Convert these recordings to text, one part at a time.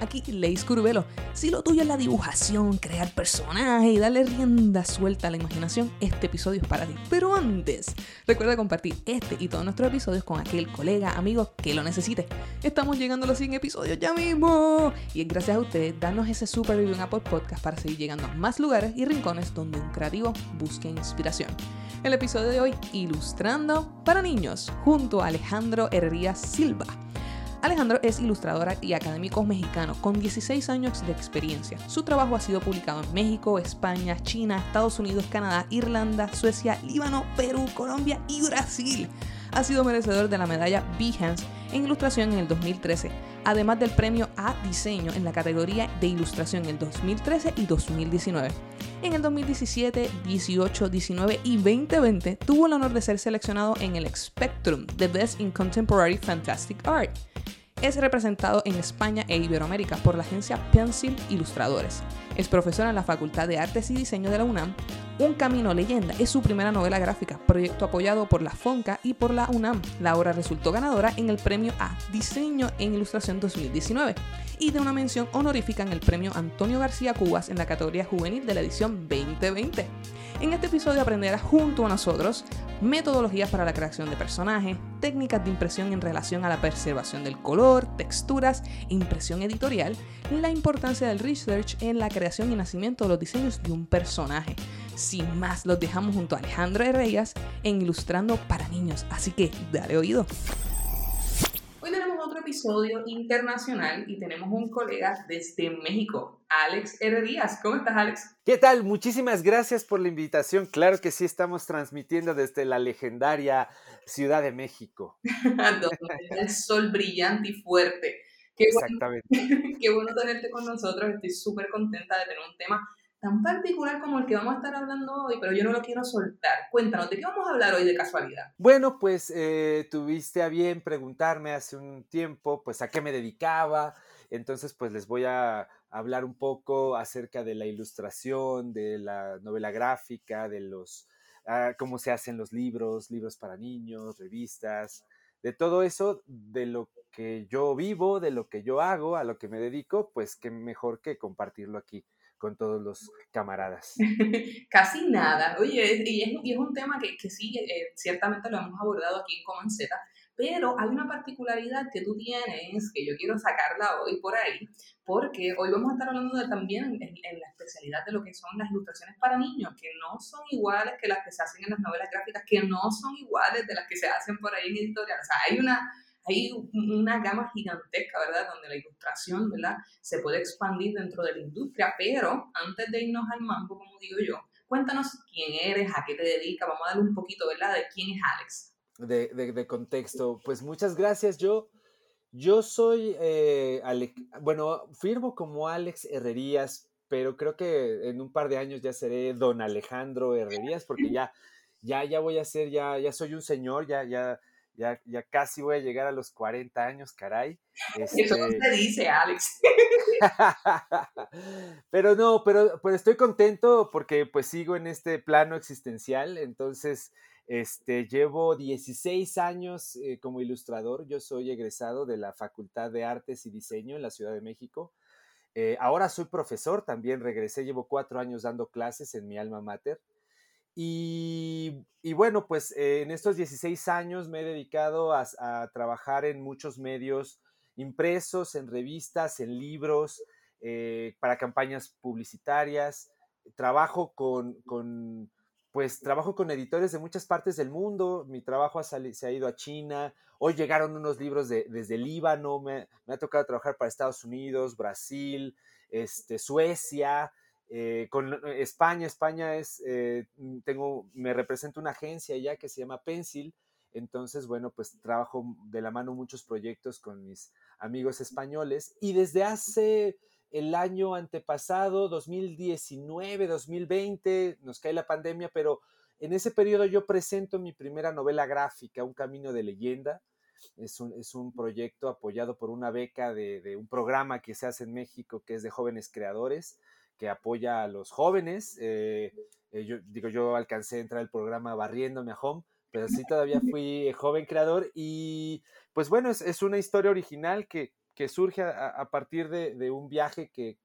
Aquí Leis Curvelo. Si lo tuyo es la dibujación, crear personajes y darle rienda suelta a la imaginación, este episodio es para ti. Pero antes, recuerda compartir este y todos nuestros episodios con aquel colega, amigo que lo necesite. Estamos llegando a los 100 episodios ya mismo. Y es gracias a ustedes, danos ese super review en Apple Podcast para seguir llegando a más lugares y rincones donde un creativo busque inspiración. El episodio de hoy, Ilustrando para Niños, junto a Alejandro Herrías Silva. Alejandro es ilustradora y académico mexicano con 16 años de experiencia. Su trabajo ha sido publicado en México, España, China, Estados Unidos, Canadá, Irlanda, Suecia, Líbano, Perú, Colombia y Brasil. Ha sido merecedor de la medalla Behance en ilustración en el 2013, además del premio a diseño en la categoría de ilustración en el 2013 y 2019. En el 2017, 18, 19 y 2020 tuvo el honor de ser seleccionado en el Spectrum, The Best in Contemporary Fantastic Art. Es representado en España e Iberoamérica por la agencia Pencil Ilustradores. Es profesora en la Facultad de Artes y Diseño de la UNAM. Un Camino Leyenda es su primera novela gráfica, proyecto apoyado por la FONCA y por la UNAM. La obra resultó ganadora en el premio a Diseño en Ilustración 2019 y de una mención honorífica en el premio Antonio García Cubas en la categoría juvenil de la edición 2020. En este episodio aprenderás junto a nosotros metodologías para la creación de personajes, técnicas de impresión en relación a la preservación del color, texturas, impresión editorial, la importancia del research en la creación y nacimiento de los diseños de un personaje. Sin más, los dejamos junto a Alejandro Herreyas en Ilustrando para Niños, así que dale oído. Episodio internacional y tenemos un colega desde México, Alex Herrerías. ¿Cómo estás, Alex? ¿Qué tal? Muchísimas gracias por la invitación. Claro que sí, estamos transmitiendo desde la legendaria Ciudad de México. Donde el sol brillante y fuerte. Qué Exactamente. Bueno, qué bueno tenerte con nosotros. Estoy súper contenta de tener un tema tan particular como el que vamos a estar hablando hoy, pero yo no lo quiero soltar. Cuéntanos, ¿de qué vamos a hablar hoy de casualidad? Bueno, pues eh, tuviste a bien preguntarme hace un tiempo, pues a qué me dedicaba. Entonces, pues les voy a hablar un poco acerca de la ilustración, de la novela gráfica, de los, ah, cómo se hacen los libros, libros para niños, revistas, de todo eso, de lo que yo vivo, de lo que yo hago, a lo que me dedico, pues qué mejor que compartirlo aquí con todos los camaradas. Casi nada. Oye, y es, y es un tema que, que sí, eh, ciertamente lo hemos abordado aquí en Comanceta, pero hay una particularidad que tú tienes, que yo quiero sacarla hoy por ahí, porque hoy vamos a estar hablando de, también en, en, la especialidad de lo que son las ilustraciones para niños, que no son iguales que las que se hacen en las novelas gráficas, que no son iguales de las que se hacen por ahí en editoriales. O sea, hay una hay una gama gigantesca, ¿verdad? Donde la ilustración, ¿verdad? Se puede expandir dentro de la industria, pero antes de irnos al mambo, como digo yo, cuéntanos quién eres, a qué te dedicas, vamos a darle un poquito, ¿verdad? De quién es Alex. De, contexto, pues muchas gracias. Yo, yo soy, eh, bueno, firmo como Alex Herrerías, pero creo que en un par de años ya seré don Alejandro Herrerías, porque ya, ya, ya voy a ser, ya, ya soy un señor, ya, ya, ya, ya casi voy a llegar a los 40 años, caray. Este... Eso no te dice, Alex. pero no, pero, pero estoy contento porque pues sigo en este plano existencial, entonces este, llevo 16 años eh, como ilustrador, yo soy egresado de la Facultad de Artes y Diseño en la Ciudad de México. Eh, ahora soy profesor, también regresé, llevo cuatro años dando clases en mi alma mater. Y, bueno, pues eh, en estos 16 años me he dedicado a, trabajar en muchos medios impresos, en revistas, en libros, eh, para campañas publicitarias. Trabajo con, pues trabajo con editores de muchas partes del mundo. Mi trabajo se ha ido a China. Hoy llegaron unos libros de, desde Líbano. Me, me, ha tocado trabajar para Estados Unidos, Brasil, este, Suecia. Eh, con España, España es, eh, tengo, me representa una agencia ya que se llama Pencil, entonces, bueno, pues trabajo de la mano muchos proyectos con mis amigos españoles y desde hace el año antepasado, 2019, 2020, nos cae la pandemia, pero en ese periodo yo presento mi primera novela gráfica, Un Camino de Leyenda, Es un, es un proyecto apoyado por una beca de, de, un programa que se hace en México que es de jóvenes creadores, que apoya a los jóvenes. Eh, eh, yo digo, yo alcancé a entrar al programa barriéndome a Home, pero sí todavía fui joven creador y pues bueno, es, es una historia original que, que surge a, a partir de, de, un viaje que,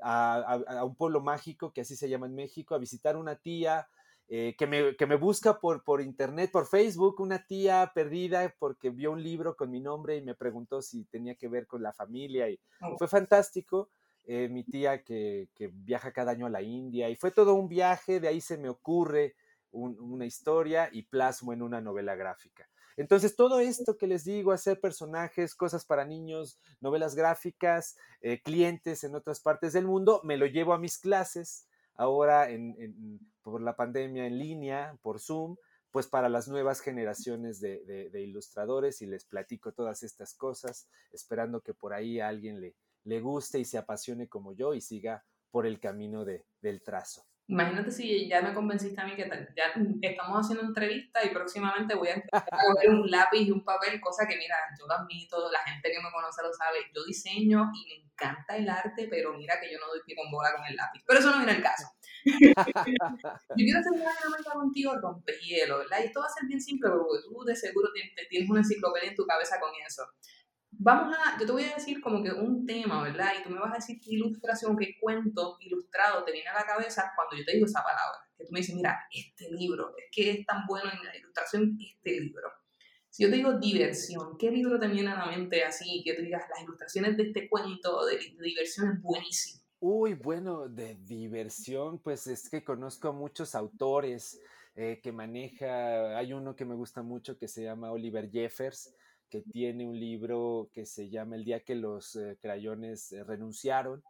a, a, a, un pueblo mágico, que así se llama en México, a visitar una tía eh, que, me, que, me, busca por, por internet, por Facebook, una tía perdida porque vio un libro con mi nombre y me preguntó si tenía que ver con la familia y oh. fue fantástico. Eh, mi tía que, que, viaja cada año a la India y fue todo un viaje, de ahí se me ocurre un, una historia y plasmo en una novela gráfica. Entonces, todo esto que les digo, hacer personajes, cosas para niños, novelas gráficas, eh, clientes en otras partes del mundo, me lo llevo a mis clases ahora en, en, por la pandemia en línea, por Zoom, pues para las nuevas generaciones de, de, de, ilustradores y les platico todas estas cosas, esperando que por ahí a alguien le, le guste y se apasione como yo y siga por el camino de, del trazo. Imagínate si ya me convenciste a mí que ya estamos haciendo entrevista y próximamente voy a coger un lápiz y un papel, cosa que mira, yo lo admito, la gente que me conoce lo sabe, yo diseño y me encanta el arte, pero mira que yo no doy pie con bola con el lápiz. Pero eso no viene el caso. yo quiero hacer una dinámica contigo rompehielo, ¿verdad? Y esto va a ser bien simple porque tú de seguro tienes una enciclopedia en tu cabeza con eso vamos a, yo te voy a decir como que un tema, ¿verdad? Y tú me vas a decir qué ilustración, qué cuento ilustrado te viene a la cabeza cuando yo te digo esa palabra. Que tú me dices, mira, este libro, es que es tan bueno en la ilustración, este libro. Si yo te digo diversión, ¿qué libro te viene a la mente así? Que tú digas, las ilustraciones de este cuento de, de diversión es buenísimo. Uy, bueno, de diversión, pues es que conozco a muchos autores eh, que maneja, hay uno que me gusta mucho que se llama Oliver Jeffers, que tiene un libro que se llama El día que los eh, crayones eh, renunciaron.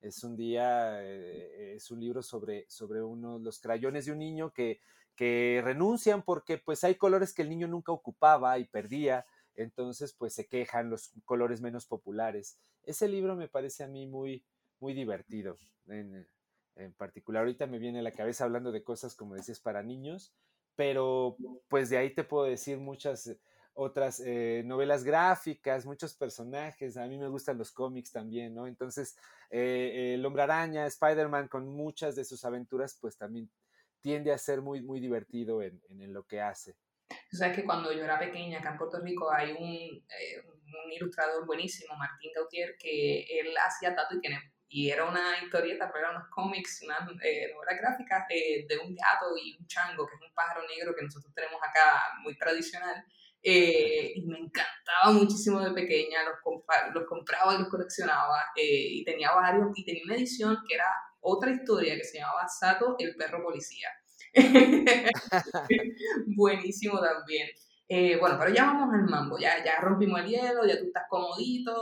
Es un día, eh, es un libro sobre, sobre uno, los crayones de un niño que, que renuncian porque pues hay colores que el niño nunca ocupaba y perdía, entonces pues se quejan los colores menos populares. Ese libro me parece a mí muy, muy divertido. En, en particular, ahorita me viene a la cabeza hablando de cosas como decías para niños, pero pues de ahí te puedo decir muchas otras eh, novelas gráficas, muchos personajes. A mí me gustan los cómics también, ¿no? Entonces, eh, el hombre araña, Spider-Man, con muchas de sus aventuras, pues también tiende a ser muy, muy divertido en, en, en lo que hace. Tú sabes que cuando yo era pequeña, acá en Puerto Rico, hay un, eh, un ilustrador buenísimo, Martín Gautier, que él hacía Tato y Kenem. Y era una historieta, pero eran unos cómics, una eh, novela gráfica eh, de un gato y un chango, que es un pájaro negro que nosotros tenemos acá muy tradicional eh, y me encantaba muchísimo de pequeña, los, compa los compraba y los coleccionaba eh, y tenía varios y tenía una edición que era otra historia que se llamaba Sato el perro policía. Buenísimo también. Eh, bueno, pero ya vamos al mambo, ya, ya rompimos el hielo, ya tú estás comodito,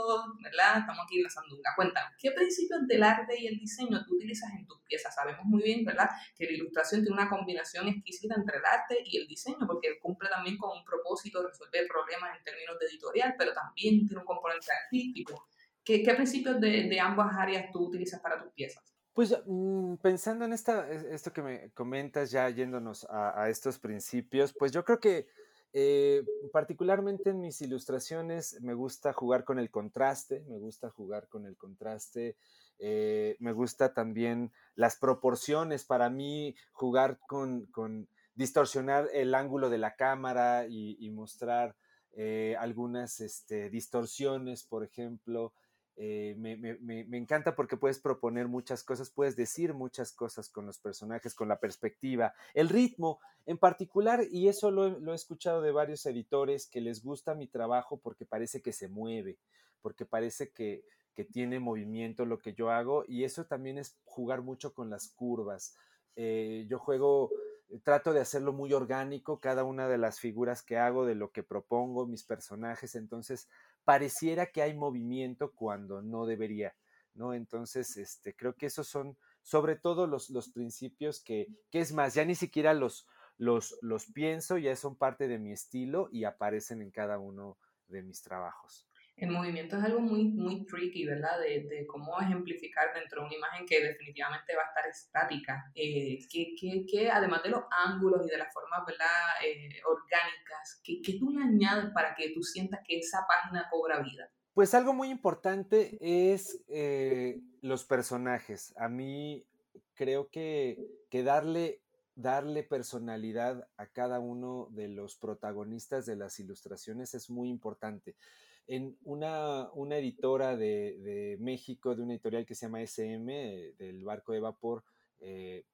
¿verdad? Estamos aquí en la sandunga. Cuéntanos, ¿qué principios del arte y el diseño tú utilizas en tus piezas? Sabemos muy bien, ¿verdad? Que la ilustración tiene una combinación exquisita entre el arte y el diseño, porque cumple también con un propósito de resolver problemas en términos de editorial, pero también tiene un componente artístico. ¿Qué, qué principios de, de ambas áreas tú utilizas para tus piezas? Pues mmm, pensando en esta, esto que me comentas, ya yéndonos a, a estos principios, pues yo creo que eh, particularmente en mis ilustraciones me gusta jugar con el contraste, me gusta jugar con el contraste, eh, me gusta también las proporciones, para mí jugar con, con distorsionar el ángulo de la cámara y, mostrar eh, algunas este, distorsiones, por ejemplo, eh, me, me, me, encanta porque puedes proponer muchas cosas, puedes decir muchas cosas con los personajes, con la perspectiva, el ritmo en particular, y eso lo, he escuchado de varios editores que les gusta mi trabajo porque parece que se mueve, porque parece que, que tiene movimiento lo que yo hago, y eso también es jugar mucho con las curvas. Eh, yo juego trato de hacerlo muy orgánico, cada una de las figuras que hago, de lo que propongo, mis personajes, entonces pareciera que hay movimiento cuando no debería, ¿no? Entonces, este, creo que esos son sobre todo los, los principios que, que, es más, ya ni siquiera los, los, los pienso, ya son parte de mi estilo y aparecen en cada uno de mis trabajos. El movimiento es algo muy, muy tricky, ¿verdad? De, de cómo ejemplificar dentro de una imagen que definitivamente va a estar estática. Eh, que, que, que, además de los ángulos y de las formas, ¿verdad? Eh, orgánicas, ¿qué, ¿qué tú le añades para que tú sientas que esa página cobra vida? Pues algo muy importante es eh, los personajes. A mí creo que, que darle darle personalidad a cada uno de los protagonistas de las ilustraciones es muy importante en una, una editora de, de, México, de una editorial que se llama SM, del barco de vapor, eh,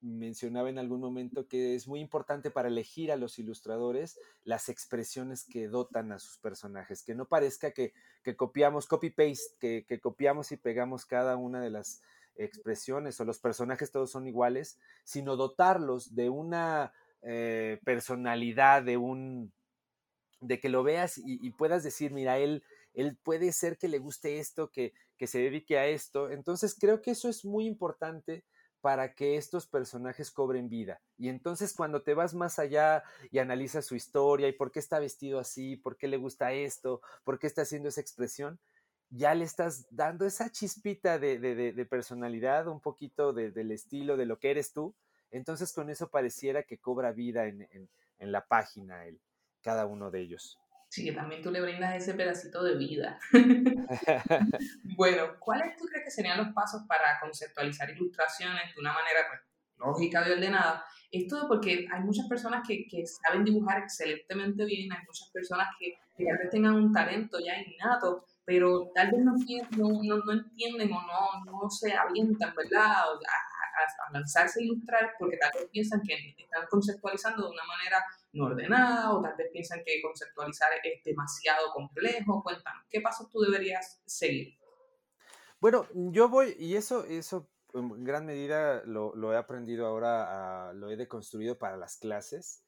mencionaba en algún momento que es muy importante para elegir a los ilustradores las expresiones que dotan a sus personajes, que no parezca que, que copiamos, copy-paste, que, que, copiamos y pegamos cada una de las expresiones o los personajes todos son iguales, sino dotarlos de una eh, personalidad, de un, de que lo veas y, puedas decir, mira, él, él puede ser que le guste esto, que, que se dedique a esto. Entonces creo que eso es muy importante para que estos personajes cobren vida. Y entonces cuando te vas más allá y analizas su historia y por qué está vestido así, por qué le gusta esto, por qué está haciendo esa expresión, ya le estás dando esa chispita de, de, personalidad, un poquito del estilo, de lo que eres tú. Entonces con eso pareciera que cobra vida en, en, en la página él cada uno de ellos. Sí, que también tú le brindas ese pedacito de vida. bueno, ¿cuáles tú crees que serían los pasos para conceptualizar ilustraciones de una manera pues, lógica y ordenada? Esto porque hay muchas personas que, que, saben dibujar excelentemente bien, hay muchas personas que, tal vez tengan un talento ya innato, pero tal vez no, no, no entienden o no, no se avientan, ¿verdad? A, a, lanzarse a ilustrar porque tal vez piensan que están conceptualizando de una manera no ordenada o tal vez piensan que conceptualizar es demasiado complejo. Cuéntanos, ¿qué pasos tú deberías seguir? Bueno, yo voy, y eso, eso en gran medida lo, lo he aprendido ahora, lo he deconstruido para las clases,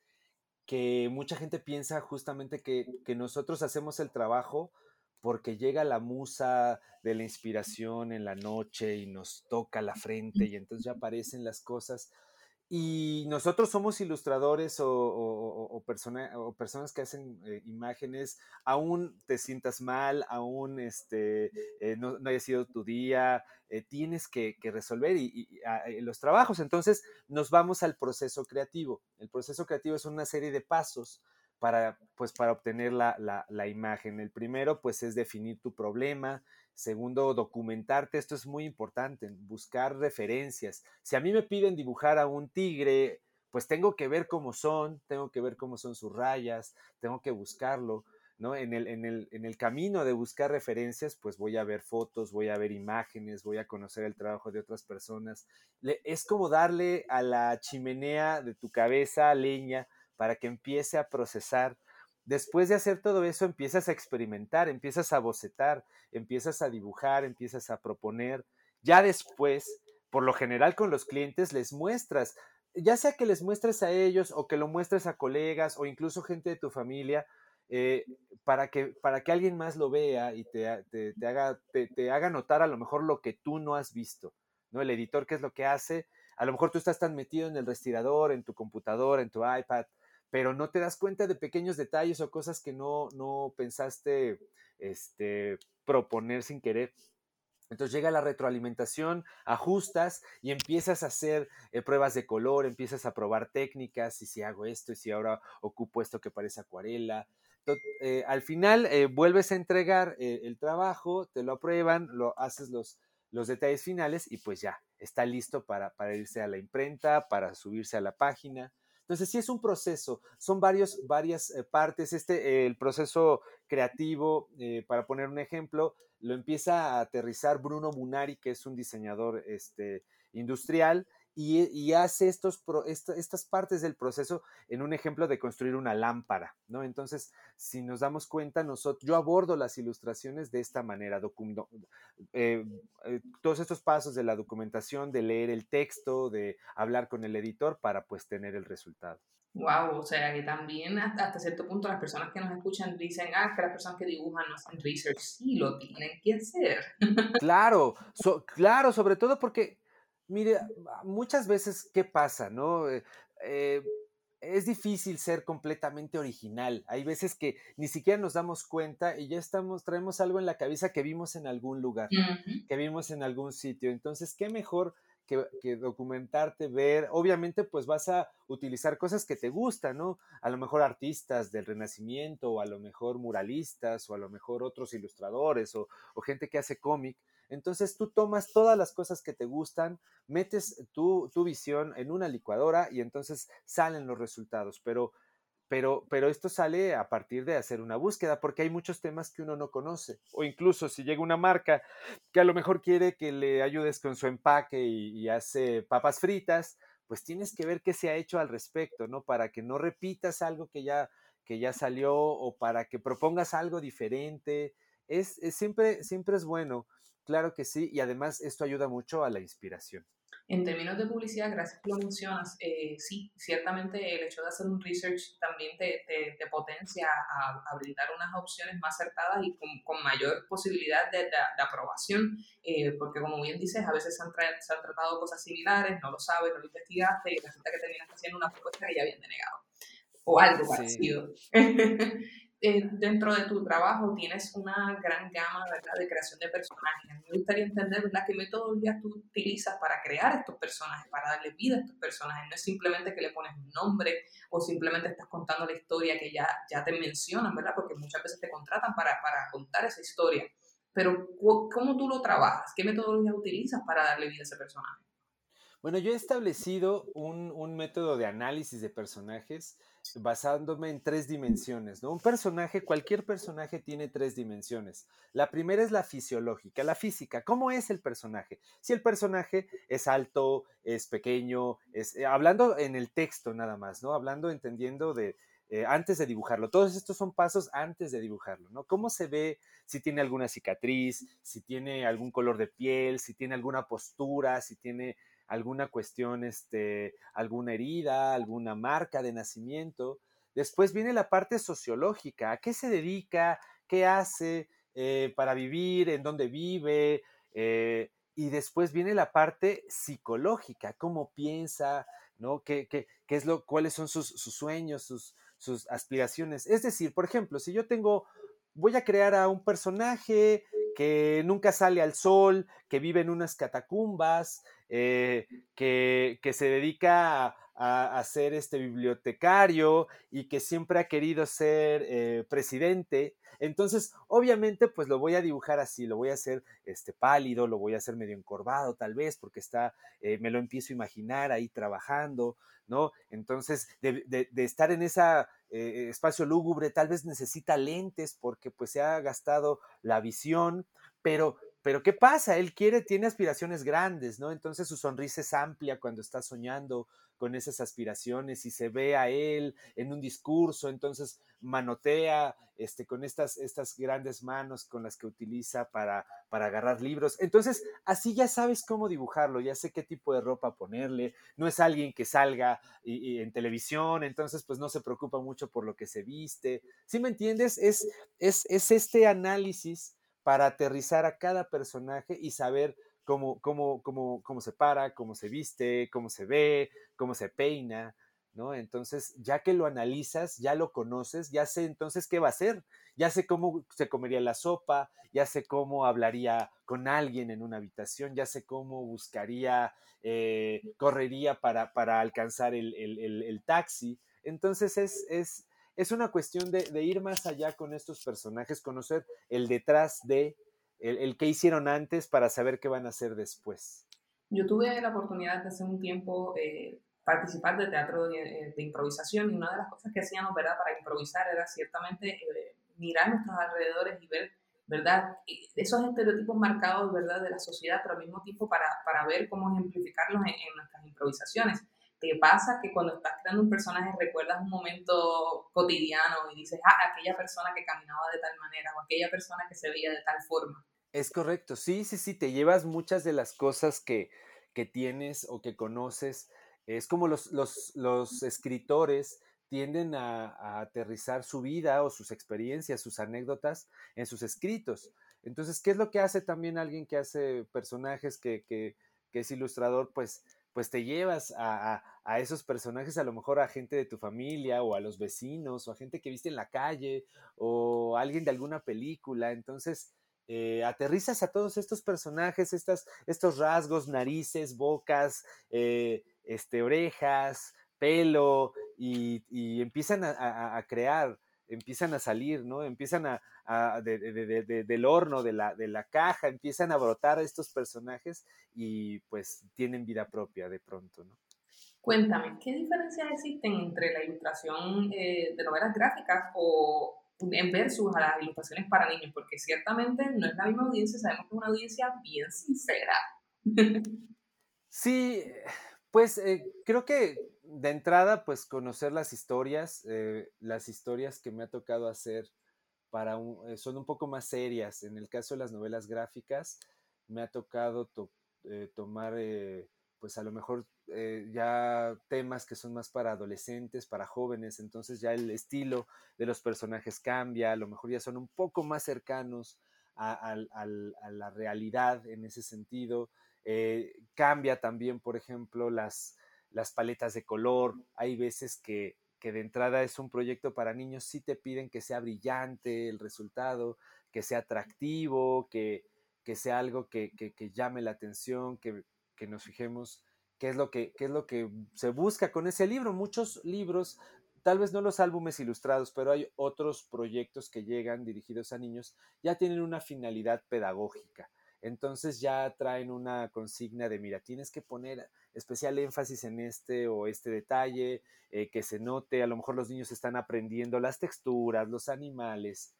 que mucha gente piensa justamente que, que nosotros hacemos el trabajo porque llega la musa de la inspiración en la noche y nos toca la frente y entonces ya aparecen las cosas y nosotros somos ilustradores o, o, o, personas que hacen eh, imágenes, aún te sientas mal, aún este, eh, no, no, haya sido tu día, eh, tienes que, que resolver y, y, a, los trabajos. Entonces nos vamos al proceso creativo. El proceso creativo es una serie de pasos para, pues, para obtener la, la, la imagen. El primero pues es definir tu problema, Segundo, documentarte, esto es muy importante, buscar referencias. Si a mí me piden dibujar a un tigre, pues tengo que ver cómo son, tengo que ver cómo son sus rayas, tengo que buscarlo, ¿no? En el, en el, en el camino de buscar referencias, pues voy a ver fotos, voy a ver imágenes, voy a conocer el trabajo de otras personas. Es como darle a la chimenea de tu cabeza leña para que empiece a procesar Después de hacer todo eso, empiezas a experimentar, empiezas a bocetar, empiezas a dibujar, empiezas a proponer. Ya después, por lo general con los clientes, les muestras, ya sea que les muestres a ellos o que lo muestres a colegas o incluso gente de tu familia, eh, para, que, para que alguien más lo vea y te, te, haga, te, haga notar a lo mejor lo que tú no has visto. ¿no? El editor, ¿qué es lo que hace? A lo mejor tú estás tan metido en el respirador, en tu computadora, en tu iPad, pero no te das cuenta de pequeños detalles o cosas que no, no pensaste este, proponer sin querer. Entonces llega la retroalimentación, ajustas y empiezas a hacer eh, pruebas de color, empiezas a probar técnicas, y si hago esto, y si ahora ocupo esto que parece acuarela. Eh, al final eh, vuelves a entregar eh, el trabajo, te lo aprueban, lo haces los, los detalles finales y pues ya, está listo para, para irse a la imprenta, para subirse a la página. Entonces, sí es un proceso, son varias eh, partes. Este, el proceso creativo, eh, para poner un ejemplo, lo empieza a aterrizar Bruno Munari, que es un diseñador este, industrial, y, y hace estos pro, esta, estas partes del proceso en un ejemplo de construir una lámpara, ¿no? Entonces, si nos damos cuenta, nosotros, yo abordo las ilustraciones de esta manera, eh, eh, todos estos pasos de la documentación, de leer el texto, de hablar con el editor para pues tener el resultado. Wow, o sea que también hasta, hasta, cierto punto las personas que nos escuchan dicen, ah, que las personas que dibujan no hacen research, sí lo tienen que hacer. Claro, so, claro, sobre todo porque Mire, muchas veces, ¿qué pasa, no? Eh, eh, es difícil ser completamente original. Hay veces que ni siquiera nos damos cuenta y ya estamos, traemos algo en la cabeza que vimos en algún lugar, que vimos en algún sitio. Entonces, qué mejor que, documentarte, ver. Obviamente, pues vas a utilizar cosas que te gustan, ¿no? A lo mejor artistas del Renacimiento, o a lo mejor muralistas, o a lo mejor otros ilustradores, o, o gente que hace cómic. Entonces tú tomas todas las cosas que te gustan, metes tu, tu visión en una licuadora y entonces salen los resultados. Pero pero, pero, esto sale a partir de hacer una búsqueda, porque hay muchos temas que uno no conoce. O incluso si llega una marca que a lo mejor quiere que le ayudes con su empaque y, hace papas fritas, pues tienes que ver qué se ha hecho al respecto, ¿no? Para que no repitas algo que ya, que ya salió o para que propongas algo diferente. Es, es siempre, siempre es bueno, claro que sí, y además esto ayuda mucho a la inspiración. En términos de publicidad, gracias que lo mencionas, eh, sí, ciertamente el hecho de hacer un research también te, te, potencia a, a, brindar unas opciones más acertadas y con, con mayor posibilidad de, de, aprobación, eh, porque como bien dices, a veces se han, se han, tratado cosas similares, no lo sabes, no lo investigaste y resulta que terminas haciendo una propuesta que ya habían denegado o algo parecido. Eh, dentro de tu trabajo tienes una gran gama ¿verdad? de creación de personajes. me gustaría entender ¿verdad? qué metodologías tú utilizas para crear estos personajes, para darle vida a estos personajes. No es simplemente que le pones un nombre o simplemente estás contando la historia que ya, ya te mencionan, ¿verdad? Porque muchas veces te contratan para, para contar esa historia. Pero ¿cómo tú lo trabajas? ¿Qué metodologías utilizas para darle vida a ese personaje? Bueno, yo he establecido un, un método de análisis de personajes basándome en tres dimensiones, ¿no? Un personaje, cualquier personaje tiene tres dimensiones. La primera es la fisiológica, la física. ¿Cómo es el personaje? Si el personaje es alto, es pequeño, es, eh, hablando en el texto nada más, ¿no? Hablando, entendiendo de, eh, antes de dibujarlo. Todos estos son pasos antes de dibujarlo, ¿no? ¿Cómo se ve? Si tiene alguna cicatriz, si tiene algún color de piel, si tiene alguna postura, si tiene alguna cuestión, este, alguna herida, alguna marca de nacimiento. Después viene la parte sociológica, ¿a qué se dedica? ¿Qué hace eh, para vivir? ¿En dónde vive? Eh, y después viene la parte psicológica, cómo piensa, ¿no? ¿Qué, qué, qué es lo, cuáles son sus, sus sueños, sus, sus aspiraciones? Es decir, por ejemplo, si yo tengo, voy a crear a un personaje que nunca sale al sol, que vive en unas catacumbas, eh, que, se dedica a, ser este bibliotecario y que siempre ha querido ser eh, presidente. Entonces, obviamente, pues lo voy a dibujar así, lo voy a hacer este, pálido, lo voy a hacer medio encorvado tal vez, porque está, eh, me lo empiezo a imaginar ahí trabajando, ¿no? Entonces, de, estar en ese espacio lúgubre, tal vez necesita lentes porque pues se ha gastado la visión, pero pero ¿qué pasa? Él quiere, tiene aspiraciones grandes, ¿no? Entonces su sonrisa es amplia cuando está soñando con esas aspiraciones y se ve a él en un discurso, entonces manotea este, con estas, estas grandes manos con las que utiliza para, para agarrar libros. Entonces, así ya sabes cómo dibujarlo, ya sé qué tipo de ropa ponerle, no es alguien que salga y, en televisión, entonces pues no se preocupa mucho por lo que se viste. ¿Sí me entiendes? Es, es, es este análisis para aterrizar a cada personaje y saber cómo, cómo, cómo, cómo se para, cómo se viste, cómo se ve, cómo se peina, ¿no? Entonces, ya que lo analizas, ya lo conoces, ya sé entonces qué va a hacer, ya sé cómo se comería la sopa, ya sé cómo hablaría con alguien en una habitación, ya sé cómo buscaría, eh, correría para, para alcanzar el, el, el, el, taxi. Entonces, es, es, es una cuestión de, ir más allá con estos personajes, conocer el detrás de, el, que hicieron antes para saber qué van a hacer después. Yo tuve la oportunidad de hace un tiempo eh, participar de teatro de, eh, de, improvisación y una de las cosas que hacíamos, ¿verdad?, para improvisar era ciertamente eh, mirar nuestros alrededores y ver, ¿verdad?, esos estereotipos marcados, ¿verdad?, de la sociedad, pero al mismo tiempo para, para ver cómo ejemplificarlos en nuestras improvisaciones te pasa que cuando estás creando un personaje recuerdas un momento cotidiano y dices, ah, aquella persona que caminaba de tal manera o aquella persona que se veía de tal forma. Es correcto, sí, sí, sí, te llevas muchas de las cosas que, que tienes o que conoces. Es como los, los, los escritores tienden a, a, aterrizar su vida o sus experiencias, sus anécdotas en sus escritos. Entonces, ¿qué es lo que hace también alguien que hace personajes, que, que, que es ilustrador? Pues pues te llevas a, esos personajes, a lo mejor a gente de tu familia o a los vecinos o a gente que viste en la calle o a alguien de alguna película. Entonces, eh, aterrizas a todos estos personajes, estas, estos rasgos, narices, bocas, eh, este, orejas, pelo, y, empiezan a, crear, empiezan a salir, ¿no? Empiezan a, del horno, de la, de la caja, empiezan a brotar estos personajes y pues tienen vida propia de pronto, ¿no? Cuéntame, ¿qué diferencias existen entre la ilustración eh, de novelas gráficas o en versus a las ilustraciones para niños? Porque ciertamente no es la misma audiencia, sabemos que es una audiencia bien sincera. Sí, pues eh, creo que de entrada, pues conocer las historias, eh, las historias que me ha tocado hacer un, son un poco más serias. En el caso de las novelas gráficas, me ha tocado tomar pues a lo mejor eh, ya temas que son más para adolescentes, para jóvenes, entonces ya el estilo de los personajes cambia, a lo mejor ya son un poco más cercanos a, la realidad en ese sentido. Eh, cambia también, por ejemplo, las, las paletas de color. Hay veces que, que de entrada es un proyecto para niños, sí te piden que sea brillante el resultado, que sea atractivo, que, que sea algo que, que llame la atención, que, que nos fijemos qué es lo que, qué es lo que se busca con ese libro. Muchos libros, tal vez no los álbumes ilustrados, pero hay otros proyectos que llegan dirigidos a niños, ya tienen una finalidad pedagógica. Entonces ya traen una consigna de, mira, tienes que poner especial énfasis en este o este detalle, eh, que se note, a lo mejor los niños están aprendiendo las texturas, los animales,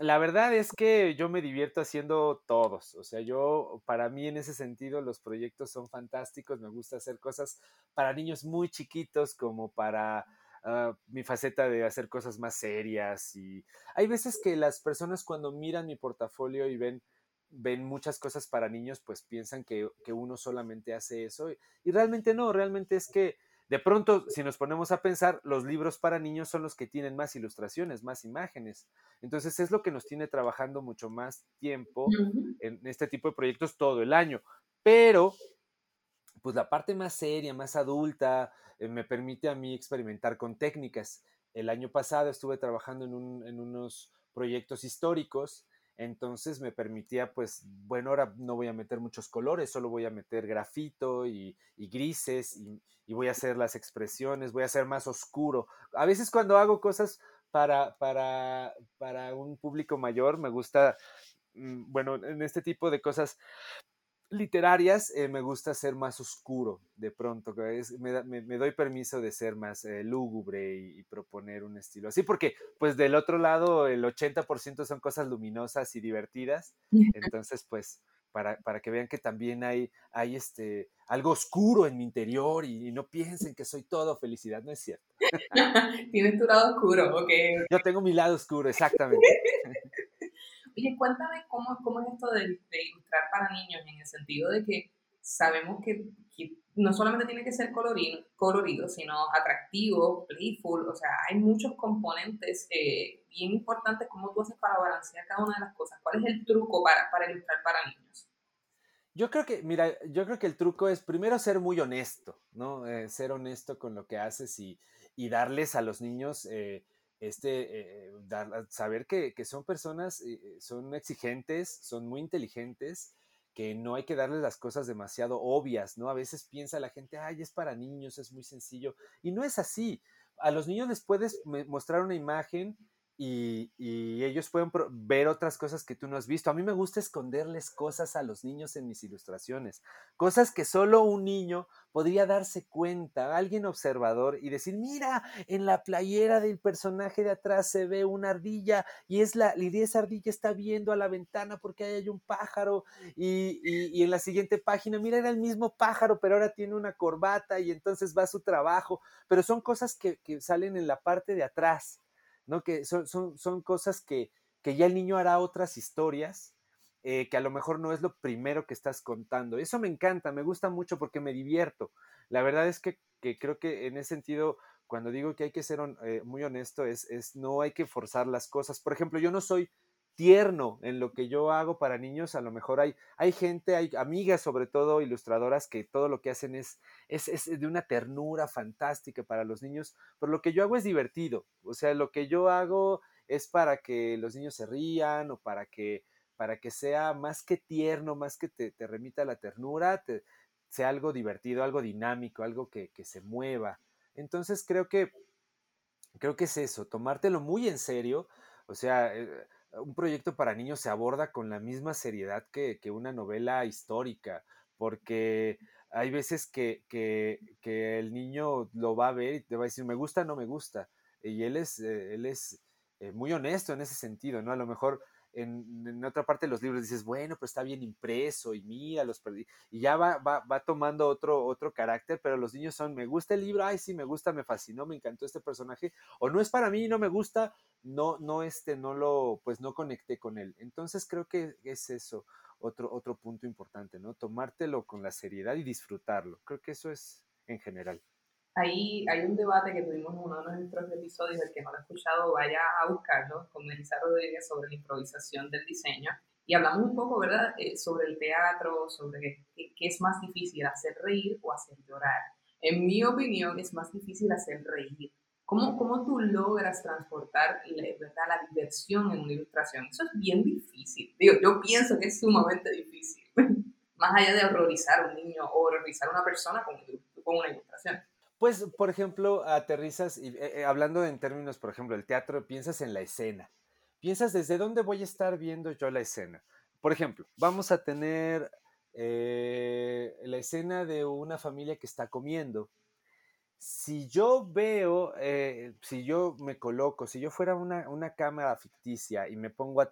la verdad es que yo me divierto haciendo todos. O sea, yo, para mí en ese sentido, los proyectos son fantásticos. Me gusta hacer cosas para niños muy chiquitos, como para ah, mi faceta de hacer cosas más serias. Y hay veces que las personas cuando miran mi portafolio y ven ven muchas cosas para niños, pues piensan que, que uno solamente hace eso. Y realmente no, realmente es que de pronto, si nos ponemos a pensar, los libros para niños son los que tienen más ilustraciones, más imágenes. Entonces es lo que nos tiene trabajando mucho más tiempo en este tipo de proyectos todo el año. Pero, pues la parte más seria, más adulta, eh, me permite a mí experimentar con técnicas. El año pasado estuve trabajando en, en unos proyectos históricos entonces me permitía, pues, bueno, ahora no voy a meter muchos colores, solo voy a meter grafito y, grises y, voy a hacer las expresiones, voy a hacer más oscuro. A veces cuando hago cosas para, para, para un público mayor, me gusta, mm, bueno, en este tipo de cosas literarias eh, me gusta ser más oscuro de pronto, me, doy permiso de ser más eh, lúgubre y, proponer un estilo así, porque pues del otro lado el 80% son cosas luminosas y divertidas, entonces pues para, para, que vean que también hay, hay este, algo oscuro en mi interior y, no piensen que soy todo felicidad, no es cierto. Tienes tu lado oscuro, ok. Yo tengo mi lado oscuro, exactamente. Oye, cuéntame cómo, cómo es esto de, ilustrar para niños en el sentido de que sabemos que, no solamente tiene que ser colorido, colorido, sino atractivo, playful, o sea, hay muchos componentes eh, bien importantes. ¿Cómo tú haces para balancear cada una de las cosas? ¿Cuál es el truco para, para ilustrar para niños? Yo creo que, mira, yo creo que el truco es primero ser muy honesto, ¿no? Eh, ser honesto con lo que haces y, y darles a los niños eh, este, eh, saber que, son personas, eh, son exigentes, son muy inteligentes, que no hay que darles las cosas demasiado obvias, ¿no? A veces piensa la gente, ay, es para niños, es muy sencillo, y no es así. A los niños les puedes mostrar una imagen y, ellos pueden ver otras cosas que tú no has visto. A mí me gusta esconderles cosas a los niños en mis ilustraciones, cosas que solo un niño podría darse cuenta, alguien observador y decir, mira, en la playera del personaje de atrás se ve una ardilla y, es la, y esa ardilla está viendo a la ventana porque ahí hay un pájaro y, en la siguiente página, mira, era el mismo pájaro, pero ahora tiene una corbata y entonces va a su trabajo, pero son cosas que salen en la parte de atrás Que son, son, cosas que, ya el niño hará otras historias, eh, que a lo mejor no es lo primero que estás contando. Eso me encanta, me gusta mucho porque me divierto. La verdad es que, creo que en ese sentido, cuando digo que hay que ser eh, muy honesto, es, es, no hay que forzar las cosas. Por ejemplo, yo no soy tierno en lo que yo hago para niños, a lo mejor hay, hay gente, hay amigas sobre todo ilustradoras que todo lo que hacen es, es, es, de una ternura fantástica para los niños, pero lo que yo hago es divertido, o sea, lo que yo hago es para que los niños se rían o para que, para que sea más que tierno, más que te, te remita la ternura, te, sea algo divertido, algo dinámico, algo que, que se mueva. Entonces creo que, creo que es eso, tomártelo muy en serio, o sea, eh, un proyecto para niños se aborda con la misma seriedad que, una novela histórica, porque hay veces que, el niño lo va a ver y te va a decir, me gusta, no me gusta. Y él es, eh, él es eh, muy honesto en ese sentido, ¿no? A lo mejor en, otra parte de los libros dices, bueno, pero está bien impreso y mira, los perdí. Y ya va, va, va, tomando otro, otro carácter, pero los niños son, me gusta el libro, ay, sí, me gusta, me fascinó, me encantó este personaje, o no es para mí, no me gusta, no, no, este, no lo, pues no conecté con él. Entonces creo que es eso, otro, otro punto importante, ¿no? Tomártelo con la seriedad y disfrutarlo. Creo que eso es en general. Ahí hay un debate que tuvimos en uno de nuestros episodios, el que no lo ha escuchado vaya a buscarlo, con Melissa Rodríguez sobre la improvisación del diseño. Y hablamos un poco, ¿verdad?, eh, sobre el teatro, sobre qué, es más difícil, hacer reír o hacer llorar. En mi opinión, es más difícil hacer reír. ¿Cómo, cómo tú logras transportar ¿verdad? la diversión en una ilustración? Eso es bien difícil. Yo pienso que es sumamente difícil. más allá de horrorizar a un niño o horrorizar a una persona con una ilustración. Pues, por ejemplo, aterrizas, y, eh, eh, hablando en términos, por ejemplo, del teatro, piensas en la escena. Piensas desde dónde voy a estar viendo yo la escena. Por ejemplo, vamos a tener eh, la escena de una familia que está comiendo. Si yo veo, si yo me coloco, si yo fuera una, cámara ficticia y me pongo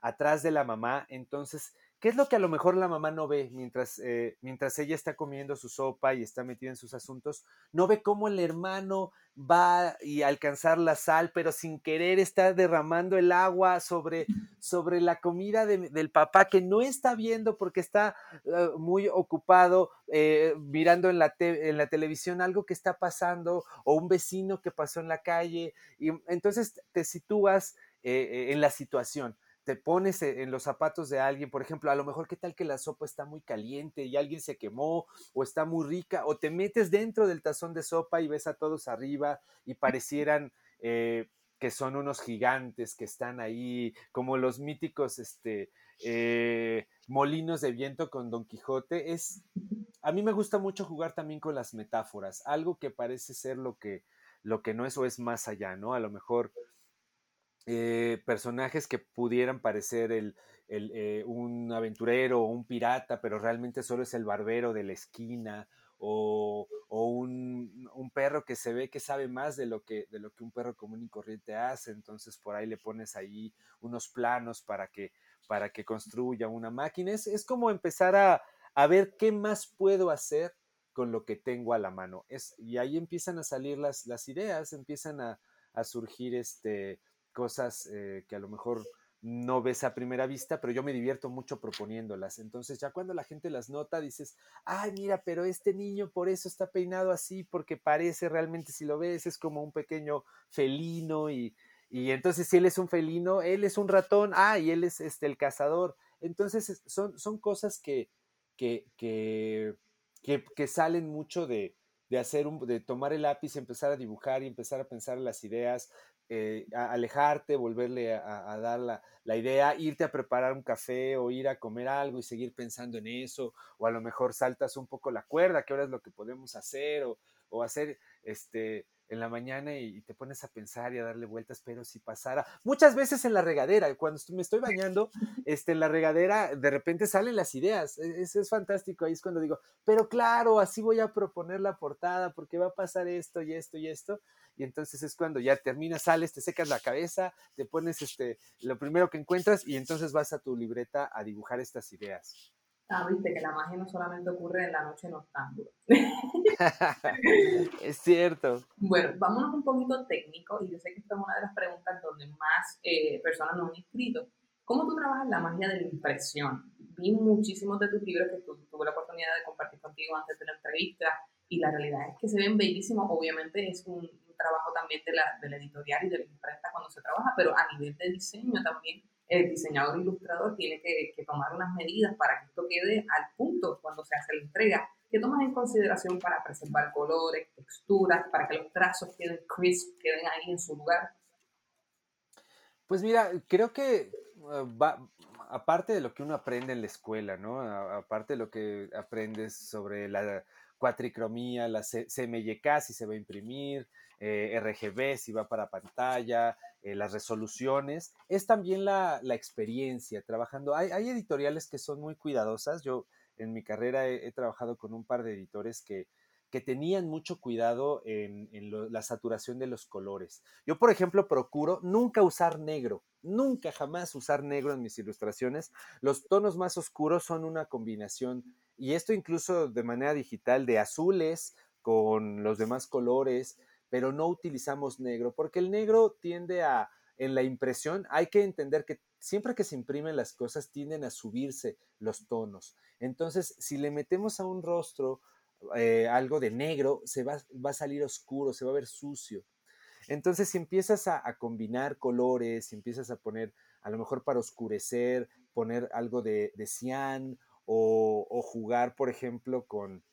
atrás de la mamá, entonces ¿Qué es lo que a lo mejor la mamá no ve mientras, eh, mientras ella está comiendo su sopa y está metida en sus asuntos? No ve cómo el hermano va y alcanzar la sal, pero sin querer está derramando el agua sobre, sobre la comida del papá que no está viendo porque está eh, muy ocupado eh, mirando en la, en la televisión algo que está pasando o un vecino que pasó en la calle. Y entonces te sitúas en la situación te pones e, en los zapatos de alguien, por ejemplo, a lo mejor qué tal que la sopa está muy caliente y alguien se quemó o está muy rica, o te metes dentro del tazón de sopa y ves a todos arriba y parecieran eh, que son unos gigantes que están ahí, como los míticos este, eh, molinos de viento con Don Quijote. Es, a mí me gusta mucho jugar también con las metáforas, algo que parece ser lo que, lo que no es o es más allá, ¿no? A lo mejor eh, personajes que pudieran parecer el, eh, un aventurero o un pirata, pero realmente solo es el barbero de la esquina, o, un, perro que se ve que sabe más de lo que, de lo que un perro común y corriente hace, entonces por ahí le pones ahí unos planos para que, para que construya una máquina. Es, como empezar a, a, ver qué más puedo hacer con lo que tengo a la mano. Es, y ahí empiezan a salir las, las ideas, empiezan a, a surgir este, cosas eh, que a lo mejor no ves a primera vista, pero yo me divierto mucho proponiéndolas. Entonces ya cuando la gente las nota, dices, ay, mira, pero este niño por eso está peinado así, porque parece realmente, si lo ves, es como un pequeño felino y, y entonces si él es un felino, él es un ratón, ah, y él es este, el cazador. Entonces son, son cosas que, que, que, que, salen mucho de, de hacer un, de tomar el lápiz, empezar a dibujar y empezar a pensar en las ideas, eh, alejarte, volverle a, dar la, idea, irte a preparar un café o ir a comer algo y seguir pensando en eso, o a lo mejor saltas un poco la cuerda, que ahora es lo que podemos hacer, o, o hacer este en la mañana y, te pones a pensar y a darle vueltas, pero si pasara, muchas veces en la regadera, cuando me estoy bañando, este, en la regadera, de repente salen las ideas, e, es, es fantástico, ahí es cuando digo, pero claro, así voy a proponer la portada, porque va a pasar esto y esto y esto, y entonces es cuando ya terminas, sales, te secas la cabeza, te pones este, lo primero que encuentras y entonces vas a tu libreta a dibujar estas ideas. Ah, viste que la magia no solamente ocurre en la noche noctámbula. es cierto. Bueno, vámonos un poquito técnico, y yo sé que esta es una de las preguntas donde más eh, personas nos han escrito. ¿Cómo tú trabajas la magia de la impresión? Vi muchísimos de tus libros que tuve la oportunidad de compartir contigo antes de la entrevista, y la realidad es que se ven bellísimos. Obviamente es un, trabajo también de la, de la editorial y de la imprenta cuando se trabaja, pero a nivel de diseño también el diseñador ilustrador tiene que, tomar unas medidas para que esto quede al punto cuando se hace la entrega. ¿Qué tomas en consideración para preservar colores, texturas, para que los trazos queden crisp, queden ahí en su lugar? Pues mira, creo que eh, va, aparte de lo que uno aprende en la escuela, ¿no? Aparte de lo que aprendes sobre la cuatricromía, la CMYK si se va a imprimir, eh, RGB si va para pantalla, eh, las resoluciones, es también la, experiencia trabajando. Hay, editoriales que son muy cuidadosas. Yo en mi carrera he, trabajado con un par de editores que, que tenían mucho cuidado en, la saturación de los colores. Yo, por ejemplo, procuro nunca usar negro, nunca jamás usar negro en mis ilustraciones. Los tonos más oscuros son una combinación, y esto incluso de manera digital, de azules con los demás colores pero no utilizamos negro, porque el negro tiende a, en la impresión, hay que entender que siempre que se imprimen las cosas tienden a subirse los tonos. Entonces, si le metemos a un rostro eh, algo de negro, se va, va, a salir oscuro, se va a ver sucio. Entonces, si empiezas a, combinar colores, si empiezas a poner, a lo mejor para oscurecer, poner algo de, cian o jugar, por ejemplo, con,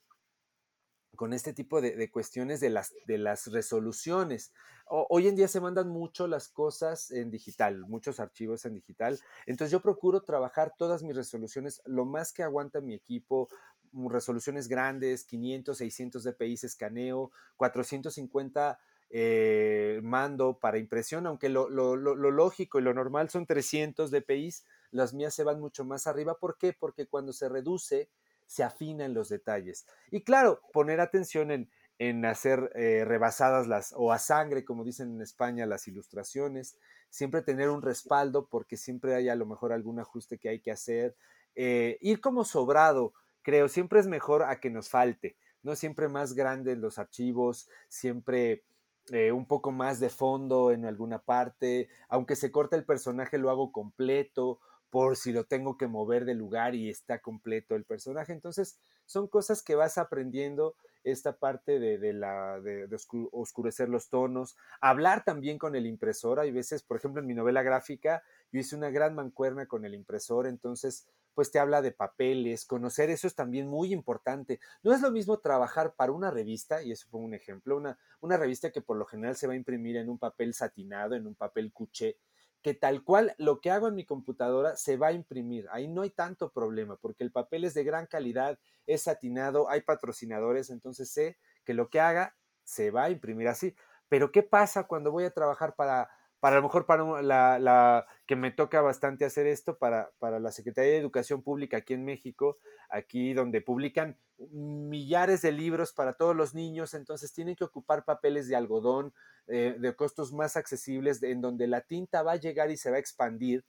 con este tipo de, cuestiones de las, de las resoluciones. hoy en día se mandan mucho las cosas en digital, muchos archivos en digital. Entonces yo procuro trabajar todas mis resoluciones lo más que aguanta mi equipo, mm, resoluciones grandes, 500, 600 dpi escaneo, 450 eh, mando para impresión, aunque lo, lo, lógico y lo normal son 300 dpi, las mías se van mucho más arriba. ¿Por qué? Porque cuando se reduce se afinan los detalles. Y claro, poner atención en, en hacer eh, rebasadas las, o a sangre, como dicen en España, las ilustraciones, siempre tener un respaldo porque siempre hay a lo mejor algún ajuste que hay que hacer. Eh, ir como sobrado, creo, siempre es mejor a que nos falte, ¿no? Siempre más grandes los archivos, siempre eh, un poco más de fondo en alguna parte, aunque se corte el personaje, lo hago completo por si lo tengo que mover de lugar y está completo el personaje. Entonces, son cosas que vas aprendiendo esta parte de, la, de, oscurecer los tonos, hablar también con el impresor. Hay veces, por ejemplo, en mi novela gráfica, yo hice una gran mancuerna con el impresor, entonces, pues te habla de papeles, conocer eso es también muy importante. No es lo mismo trabajar para una revista, y eso fue un ejemplo, una, una revista que por lo general se va a imprimir en un papel satinado, en un papel cuché, que tal cual lo que hago en mi computadora se va a imprimir. Ahí no hay tanto problema porque el papel es de gran calidad, es satinado, hay patrocinadores, entonces sé que lo que haga se va a imprimir así. Pero ¿qué pasa cuando voy a trabajar para para lo mejor para la, que me toca bastante hacer esto, para, para, la Secretaría de Educación Pública aquí en México, aquí donde publican millares de libros para todos los niños, entonces tienen que ocupar papeles de algodón eh, de costos más accesibles, en donde la tinta va a llegar y se va a expandir.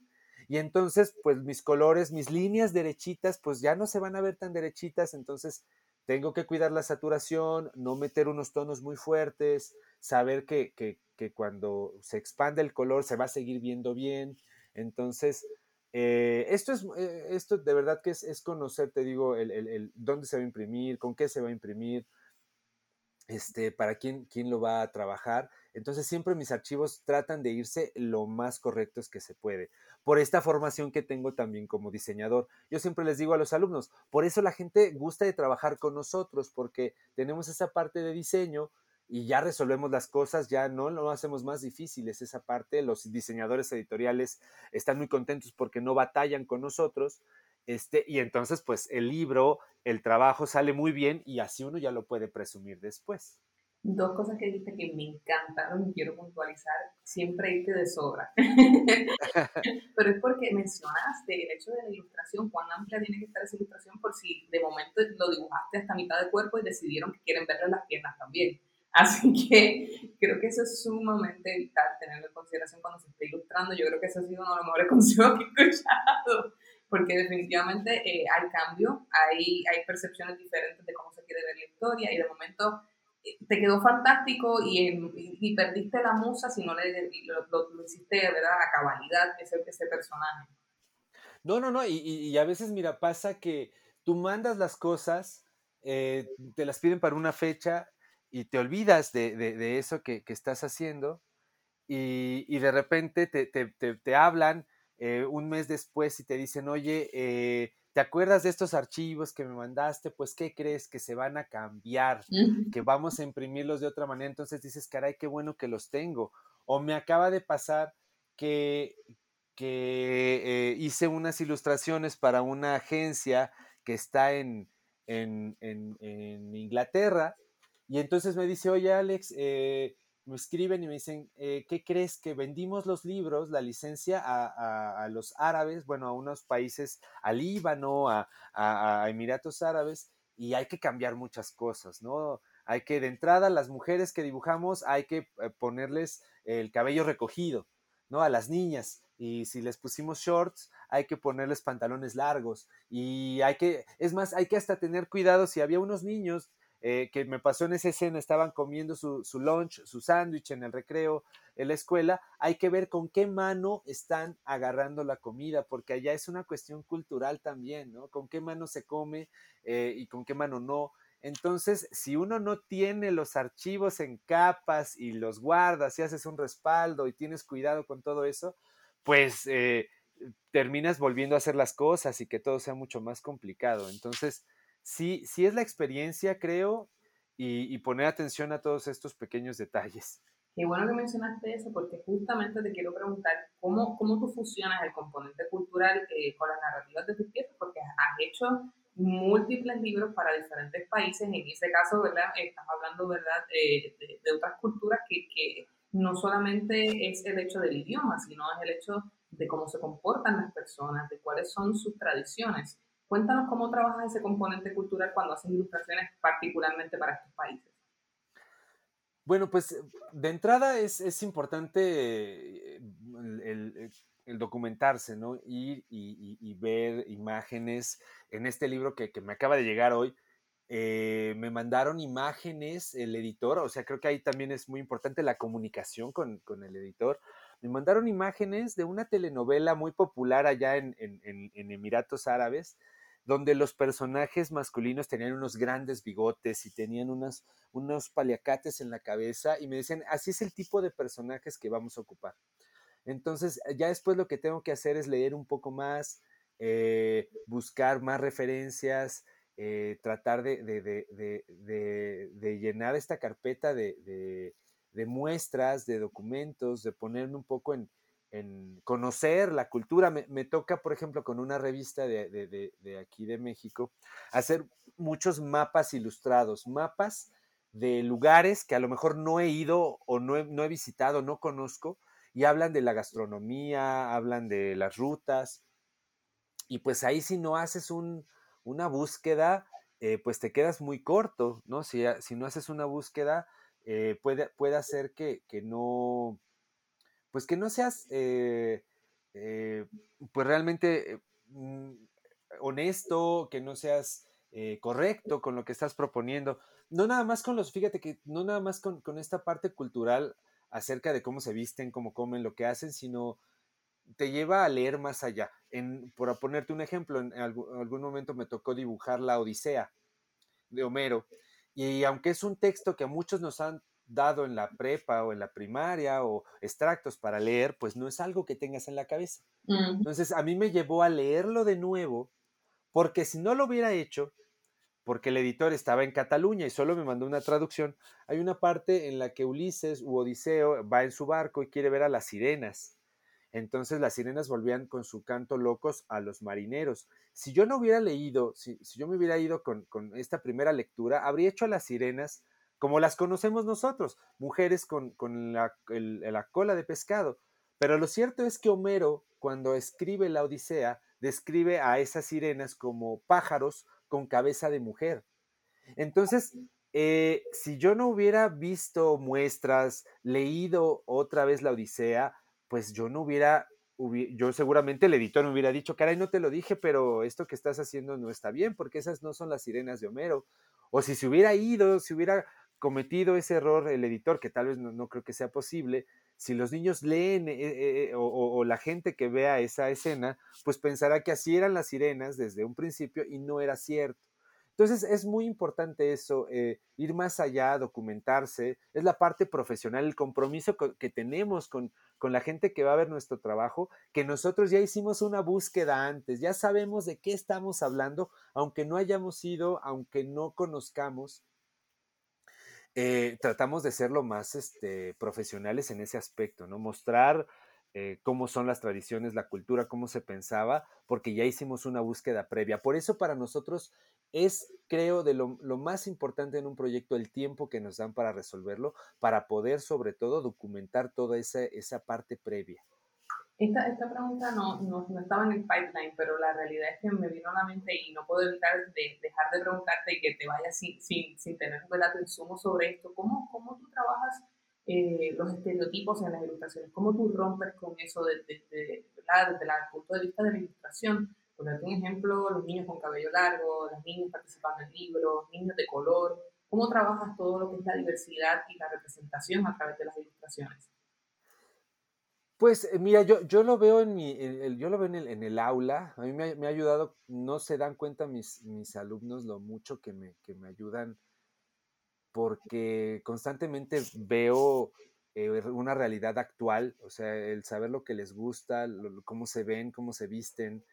Y entonces, pues mis colores, mis líneas derechitas, pues ya no se van a ver tan derechitas, entonces tengo que cuidar la saturación, no meter unos tonos muy fuertes, saber que, que, que cuando se expande el color se va a seguir viendo bien. Entonces, eh, esto es, eh, esto de verdad que es, conocer, te digo, el, el, dónde se va a imprimir, con qué se va a imprimir, este, para quién, quién lo va a trabajar. Entonces, siempre mis archivos tratan de irse lo más correctos que se puede. Por esta formación que tengo también como diseñador. Yo siempre les digo a los alumnos, por eso la gente gusta de trabajar con nosotros, porque tenemos esa parte de diseño, y ya resolvemos las cosas, ya no lo hacemos más difíciles esa parte. Los diseñadores editoriales están muy contentos porque no batallan con nosotros. Este, y entonces, pues el libro, el trabajo sale muy bien y así uno ya lo puede presumir después. Dos cosas que dijiste que me encantaron y quiero puntualizar, siempre irte de sobra. Pero es porque mencionaste el hecho de la ilustración, cuán amplia tiene que estar esa ilustración por si de momento lo dibujaste hasta mitad de cuerpo y decidieron que quieren verle las piernas también. Así que creo que eso es sumamente vital tenerlo en consideración cuando se esté ilustrando. Yo creo que eso ha sido uno de los mejores consejos que he escuchado, porque definitivamente eh, hay cambio, hay, hay percepciones diferentes de cómo se quiere ver la historia y de momento te quedó fantástico y, y, perdiste la musa si no le, lo, lo, hiciste ¿verdad? a cabalidad ese, ese personaje. No, no, no, y, y, a veces, mira, pasa que tú mandas las cosas, eh, te las piden para una fecha y te olvidas de, de, eso que, que, estás haciendo y, de repente te, te, te, hablan eh, un mes después y te dicen, oye, eh, ¿te acuerdas de estos archivos que me mandaste? Pues, ¿qué crees? Que se van a cambiar, que vamos a imprimirlos de otra manera. Entonces dices, caray, qué bueno que los tengo. O me acaba de pasar que, que eh, hice unas ilustraciones para una agencia que está en, en, en, Inglaterra. Y entonces me dice, oye Alex, eh, me escriben y me dicen, eh, ¿qué crees? Que vendimos los libros, la licencia a, a, los árabes, bueno, a unos países, al Líbano, a, a, Emiratos Árabes, y hay que cambiar muchas cosas, ¿no? Hay que, de entrada, las mujeres que dibujamos, hay que ponerles el cabello recogido, ¿no? A las niñas. Y si les pusimos shorts, hay que ponerles pantalones largos. Y hay que, es más, hay que hasta tener cuidado si había unos niños eh, que me pasó en esa escena, estaban comiendo su, su lunch, su sándwich en el recreo, en la escuela, hay que ver con qué mano están agarrando la comida, porque allá es una cuestión cultural también, ¿no? Con qué mano se come eh, y con qué mano no. Entonces, si uno no tiene los archivos en capas y los guardas y haces un respaldo y tienes cuidado con todo eso, pues eh, terminas volviendo a hacer las cosas y que todo sea mucho más complicado. Entonces, sí, sí es la experiencia, creo, y, poner atención a todos estos pequeños detalles. Qué bueno que mencionaste eso, porque justamente te quiero preguntar cómo, cómo tú fusionas el componente cultural eh, con las narrativas de tus piezas, porque has hecho múltiples libros para diferentes países. En ese caso, ¿verdad? Estás hablando, ¿verdad?, de, de, otras culturas que, que, no solamente es el hecho del idioma, sino es el hecho de cómo se comportan las personas, de cuáles son sus tradiciones. Cuéntanos cómo trabajas ese componente cultural cuando haces ilustraciones particularmente para estos países. Bueno, pues de entrada es, es importante el, el documentarse, ¿no? Ir y, ver imágenes. En este libro que, me acaba de llegar hoy, eh, me mandaron imágenes, el editor, o sea, creo que ahí también es muy importante la comunicación con, el editor. Me mandaron imágenes de una telenovela muy popular allá en, Emiratos Árabes, donde los personajes masculinos tenían unos grandes bigotes y tenían unos paliacates en la cabeza y me dicen, así es el tipo de personajes que vamos a ocupar. Entonces, ya después lo que tengo que hacer es leer un poco más, eh, buscar más referencias, eh, tratar de, llenar esta carpeta de, muestras, de documentos, de ponerme un poco en, conocer la cultura. Me, toca, por ejemplo, con una revista de, aquí de México, hacer muchos mapas ilustrados, mapas de lugares que a lo mejor no he ido o no he, no he visitado, no conozco, y hablan de la gastronomía, hablan de las rutas, y pues ahí si no haces una búsqueda, eh, pues te quedas muy corto, ¿no? Si, si no haces una búsqueda, eh, puede, puede hacer que, no, pues que no seas, eh, pues realmente mm, honesto, que no seas correcto con lo que estás proponiendo. No nada más con los, fíjate que no nada más con, esta parte cultural, acerca de cómo se visten, cómo comen, lo que hacen, sino te lleva a leer más allá. En, por ponerte un ejemplo, en algún, momento me tocó dibujar la Odisea de Homero, y aunque es un texto que a muchos nos han dado en la prepa o en la primaria o extractos para leer, pues no es algo que tengas en la cabeza. Entonces a mí me llevó a leerlo de nuevo, porque si no lo hubiera hecho, porque el editor estaba en Cataluña y solo me mandó una traducción, hay una parte en la que Ulises u Odiseo va en su barco y quiere ver a las sirenas. Entonces las sirenas volvían con su canto locos a los marineros. Si yo no hubiera leído, si, yo me hubiera ido con, esta primera lectura, habría hecho a las sirenas como las conocemos nosotros, mujeres con, la, la cola de pescado. Pero lo cierto es que Homero, cuando escribe la Odisea, describe a esas sirenas como pájaros con cabeza de mujer. Entonces, eh, si yo no hubiera visto muestras, leído otra vez la Odisea, pues yo no hubiera, yo seguramente el editor me hubiera dicho, caray, no te lo dije, pero esto que estás haciendo no está bien, porque esas no son las sirenas de Homero. O si se hubiera ido, si hubiera cometido ese error el editor, que tal vez no, creo que sea posible, si los niños leen eh, eh, o, la gente que vea esa escena, pues pensará que así eran las sirenas desde un principio y no era cierto. Entonces es muy importante eso, eh, ir más allá, documentarse, es la parte profesional, el compromiso que tenemos con, con la gente que va a ver nuestro trabajo, que nosotros ya hicimos una búsqueda antes, ya sabemos de qué estamos hablando, aunque no hayamos ido, aunque no conozcamos. Eh, tratamos de ser lo más este, profesionales en ese aspecto, ¿no? Mostrar eh, cómo son las tradiciones, la cultura, cómo se pensaba, porque ya hicimos una búsqueda previa. Por eso para nosotros es, creo, de lo, más importante en un proyecto el tiempo que nos dan para resolverlo, para poder sobre todo documentar toda esa, esa parte previa. Esta, esta pregunta no, no, no, estaba en el pipeline, pero la realidad es que me vino a la mente y no puedo evitar de, dejar de preguntarte y que te vayas sin, sin, sin tener un relato insumo sobre esto. ¿Cómo, cómo tú trabajas eh, los estereotipos en las ilustraciones. ¿Cómo tú rompes con eso desde, desde, desde el punto de vista de la ilustración? Por un ejemplo, los niños con cabello largo, las niñas participando en libros, niños de color. ¿Cómo trabajas todo lo que es la diversidad y la representación a través de las ilustraciones? Pues eh, mira, yo, yo lo veo en mi, yo lo veo en el, en el aula. A mí me, me, ha ayudado, no se dan cuenta mis, mis alumnos lo mucho que me, que me ayudan porque constantemente veo eh, una realidad actual, o sea, el saber lo que les gusta, cómo se ven, cómo se visten,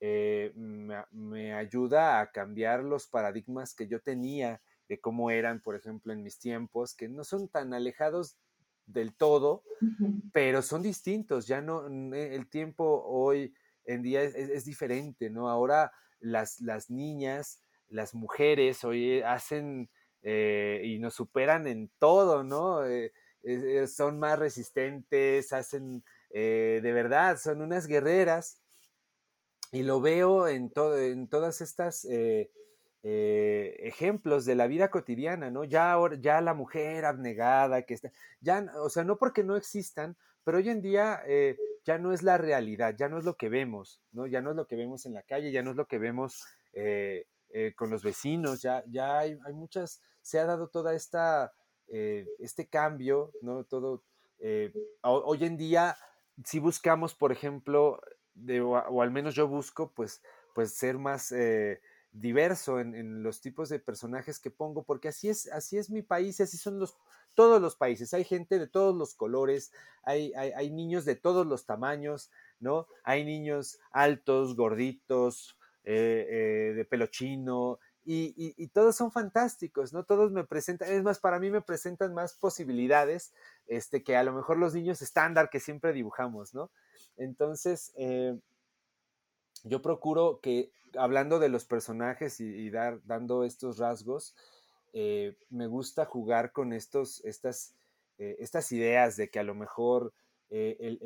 eh, me, ayuda a cambiar los paradigmas que yo tenía de cómo eran, por ejemplo, en mis tiempos, que no son tan alejados del todo, pero son distintos, ya no, el tiempo hoy en día es, diferente, ¿no? Ahora las, las niñas, las mujeres hoy hacen eh, y nos superan en todo, ¿no? Eh, eh, son más resistentes, hacen, de verdad, son unas guerreras. Y lo veo en, todo, en todas estas ejemplos de la vida cotidiana, ¿no? Ya, ya la mujer abnegada, que está, ya, o sea, no porque no existan, pero hoy en día ya no es la realidad, ya no es lo que vemos, ¿no? Ya no es lo que vemos en la calle, ya no es lo que vemos con los vecinos, ya, ya hay, hay muchas se ha dado toda esta, eh, este cambio, ¿no? Todo, eh, hoy en día, si buscamos, por ejemplo, o, al menos yo busco, pues, pues ser más eh, diverso en, los tipos de personajes que pongo, porque así es, así es mi país y así son los, todos los países. Hay gente de todos los colores, hay, hay niños de todos los tamaños, ¿no? Hay niños altos, gorditos, de pelo chino, y, todos son fantásticos, ¿no? Todos me presentan, es más, para mí me presentan más posibilidades este, que a lo mejor los niños estándar que siempre dibujamos, ¿no? Entonces, eh, yo procuro que, hablando de los personajes y, dar, dando estos rasgos, eh, me gusta jugar con estos, estas, eh, estas ideas de que a lo mejor eh,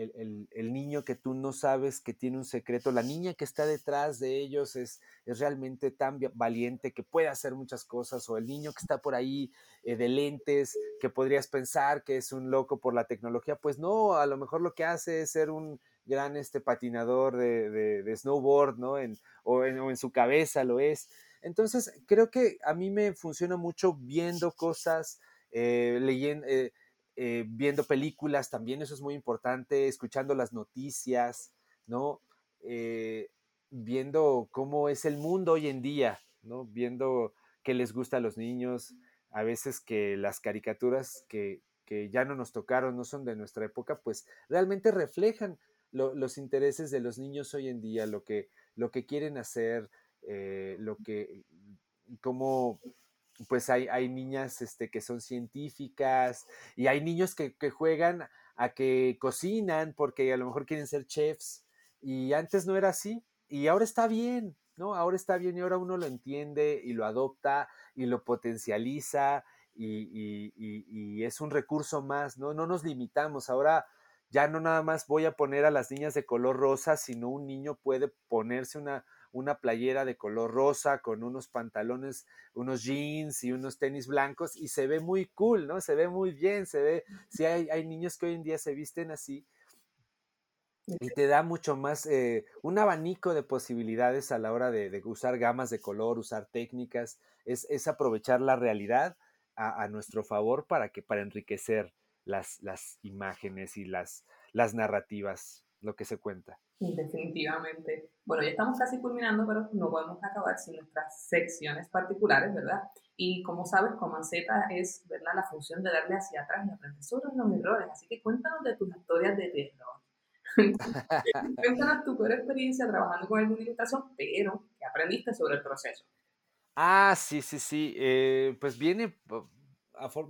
el, niño que tú no sabes que tiene un secreto, la niña que está detrás de ellos es, es realmente tan valiente que puede hacer muchas cosas, o el niño que está por ahí de lentes, que podrías pensar que es un loco por la tecnología, pues no, a lo mejor lo que hace es ser un gran este, patinador de, snowboard, ¿no? En, o, en, su cabeza lo es. Entonces, creo que a mí me funciona mucho viendo cosas, eh, leyendo eh, viendo películas, también eso es muy importante, escuchando las noticias, ¿no? Eh, viendo cómo es el mundo hoy en día, ¿no? Viendo qué les gusta a los niños, a veces que las caricaturas que, ya no nos tocaron, no son de nuestra época, pues realmente reflejan los intereses de los niños hoy en día, lo que, lo que quieren hacer, eh, lo que, cómo pues hay, hay niñas este, que son científicas y hay niños que, juegan a que cocinan porque a lo mejor quieren ser chefs y antes no era así y ahora está bien, ¿no? Ahora está bien y ahora uno lo entiende y lo adopta y lo potencializa y, y es un recurso más, ¿no? No nos limitamos, ahora ya no nada más voy a poner a las niñas de color rosa, sino un niño puede ponerse una, una playera de color rosa con unos pantalones, unos jeans y unos tenis blancos y se ve muy cool, ¿no? Se ve muy bien, se ve, si hay, hay niños que hoy en día se visten así y te da mucho más, eh, un abanico de posibilidades a la hora de, usar gamas de color, usar técnicas, es, es aprovechar la realidad a, a, nuestro favor para, que, para enriquecer las, las imágenes y las, las narrativas, lo que se cuenta. Definitivamente. Bueno, ya estamos casi culminando, pero no podemos acabar sin nuestras secciones particulares, ¿verdad? Y como sabes, Comanceta es, ¿verdad?, la función de darle hacia atrás y aprender sobre los errores. Así que cuéntanos de tus historias de terror. cuéntanos tu peor experiencia trabajando con alguna ilustración, pero que aprendiste sobre el proceso. Ah, sí, sí, sí. Eh, pues viene,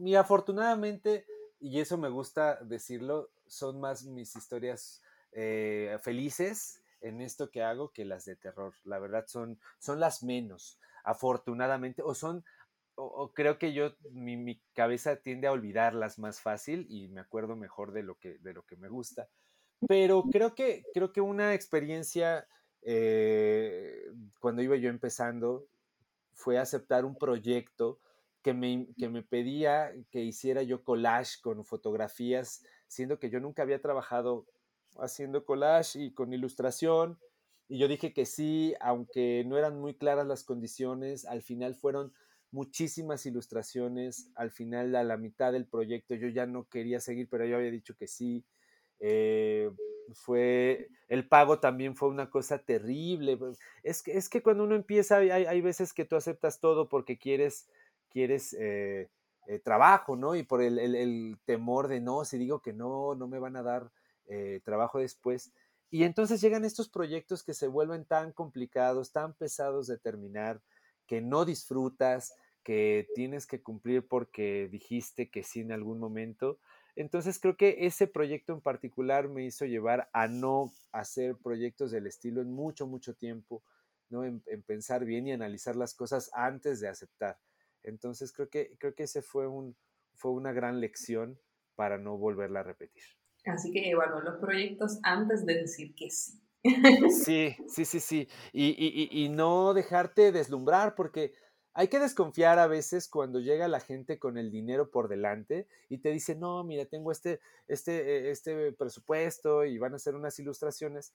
y afortunadamente, y eso me gusta decirlo, son más mis historias eh, felices en esto que hago que las de terror. La verdad son, son las menos, afortunadamente, o son, o, creo que yo, mi, cabeza tiende a olvidarlas más fácil y me acuerdo mejor de lo que, de lo que me gusta. Pero creo que, creo que una experiencia eh, cuando iba yo empezando fue aceptar un proyecto que me, que me pedía que hiciera yo collage con fotografías, siendo que yo nunca había trabajado haciendo collage y con ilustración. Y yo dije que sí, aunque no eran muy claras las condiciones, al final fueron muchísimas ilustraciones. Al final, a la mitad del proyecto, yo ya no quería seguir, pero yo había dicho que sí. Eh, fue el pago también fue una cosa terrible. Es que, es que cuando uno empieza, hay, hay veces que tú aceptas todo porque quieres, quieres eh, eh, trabajo, ¿no? Y por el, temor de no, si digo que no, no me van a dar eh, trabajo después. Y entonces llegan estos proyectos que se vuelven tan complicados, tan pesados de terminar, que no disfrutas, que tienes que cumplir porque dijiste que sí en algún momento. Entonces creo que ese proyecto en particular me hizo llevar a no hacer proyectos del estilo en mucho, mucho tiempo, ¿no? En, pensar bien y analizar las cosas antes de aceptar. Entonces creo que, creo que ese fue, un, fue una gran lección para no volverla a repetir. Así que evaluar los proyectos antes de decir que sí. Sí, sí, sí, sí. Y, y, y, no dejarte deslumbrar porque hay que desconfiar a veces cuando llega la gente con el dinero por delante y te dice, no, mira, tengo este, este, este presupuesto y van a hacer unas ilustraciones.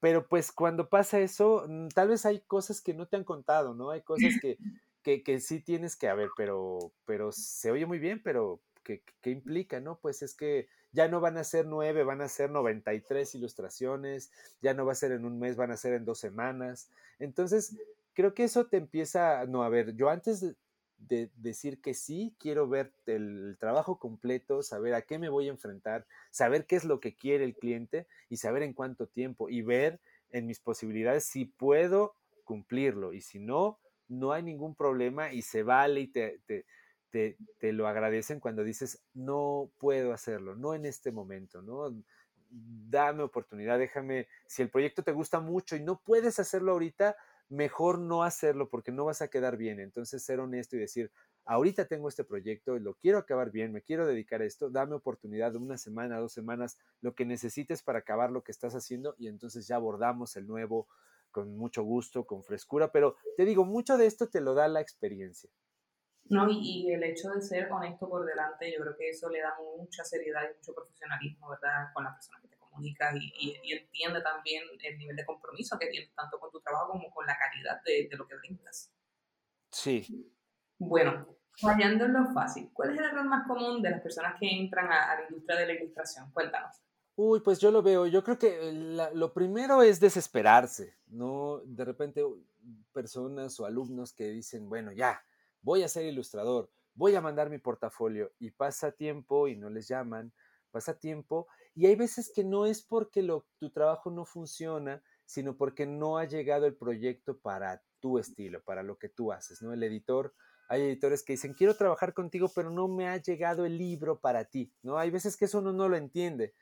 Pero pues cuando pasa eso, mm, tal vez hay cosas que no te han contado, ¿no? Hay cosas que, que, que sí tienes que, haber, pero, pero se oye muy bien, pero ¿qué, ¿qué implica, no? Pues es que ya no van a ser nueve, van a ser 93 ilustraciones, ya no va a ser en un mes, van a ser en dos semanas. Entonces, creo que eso te empieza, no, a ver, yo antes de, decir que sí, quiero ver el, trabajo completo, saber a qué me voy a enfrentar, saber qué es lo que quiere el cliente y saber en cuánto tiempo y ver en mis posibilidades si puedo cumplirlo y si no, no hay ningún problema y se vale y te te, lo agradecen cuando dices, no puedo hacerlo, no en este momento, ¿no? Dame oportunidad, déjame, si el proyecto te gusta mucho y no puedes hacerlo ahorita, mejor no hacerlo porque no vas a quedar bien. Entonces, ser honesto y decir, ahorita tengo este proyecto, lo quiero acabar bien, me quiero dedicar a esto, dame oportunidad de una semana, dos semanas, lo que necesites para acabar lo que estás haciendo y entonces ya abordamos el nuevo con mucho gusto, con frescura, pero te digo, mucho de esto te lo da la experiencia. No, y, el hecho de ser honesto por delante, yo creo que eso le da mucha seriedad y mucho profesionalismo, ¿verdad? Con la persona que te comunica y, entiende también el nivel de compromiso que tienes tanto con tu trabajo como con la calidad de, lo que brindas. Sí. Bueno, fallando en lo fácil, ¿cuál es el error más común de las personas que entran a, la industria de la ilustración? Cuéntanos. Uy, pues yo lo veo. Yo creo que lo primero es desesperarse, ¿no? De repente personas o alumnos que dicen, bueno, ya, voy a ser ilustrador, voy a mandar mi portafolio y pasa tiempo y no les llaman, pasa tiempo y hay veces que no es porque lo, tu trabajo no funciona, sino porque no ha llegado el proyecto para tu estilo, para lo que tú haces, ¿no? El editor, hay editores que dicen, quiero trabajar contigo, pero no me ha llegado el libro para ti, ¿no? Hay veces que eso uno no lo entiende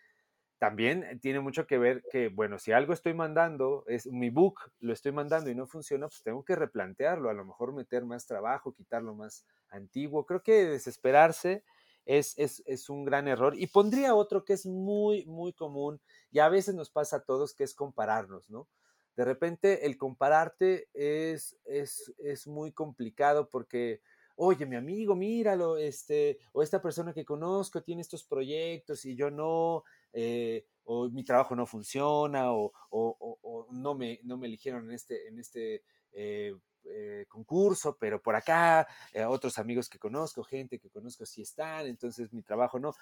también eh, tiene mucho que ver que, bueno, si algo estoy mandando, es mi book, lo estoy mandando y no funciona, pues tengo que replantearlo, a lo mejor meter más trabajo, quitarlo más antiguo. Creo que desesperarse es, es, es un gran error. Y pondría otro que es muy, muy común y a veces nos pasa a todos, que es compararnos, ¿no? De repente el compararte es, es, es muy complicado porque oye, mi amigo, míralo, este, o esta persona que conozco tiene estos proyectos y yo no, eh, o mi trabajo no funciona, o, no, me, no me eligieron en este, en este eh, eh, concurso, pero por acá otros amigos que conozco, gente que conozco sí están, entonces mi trabajo no.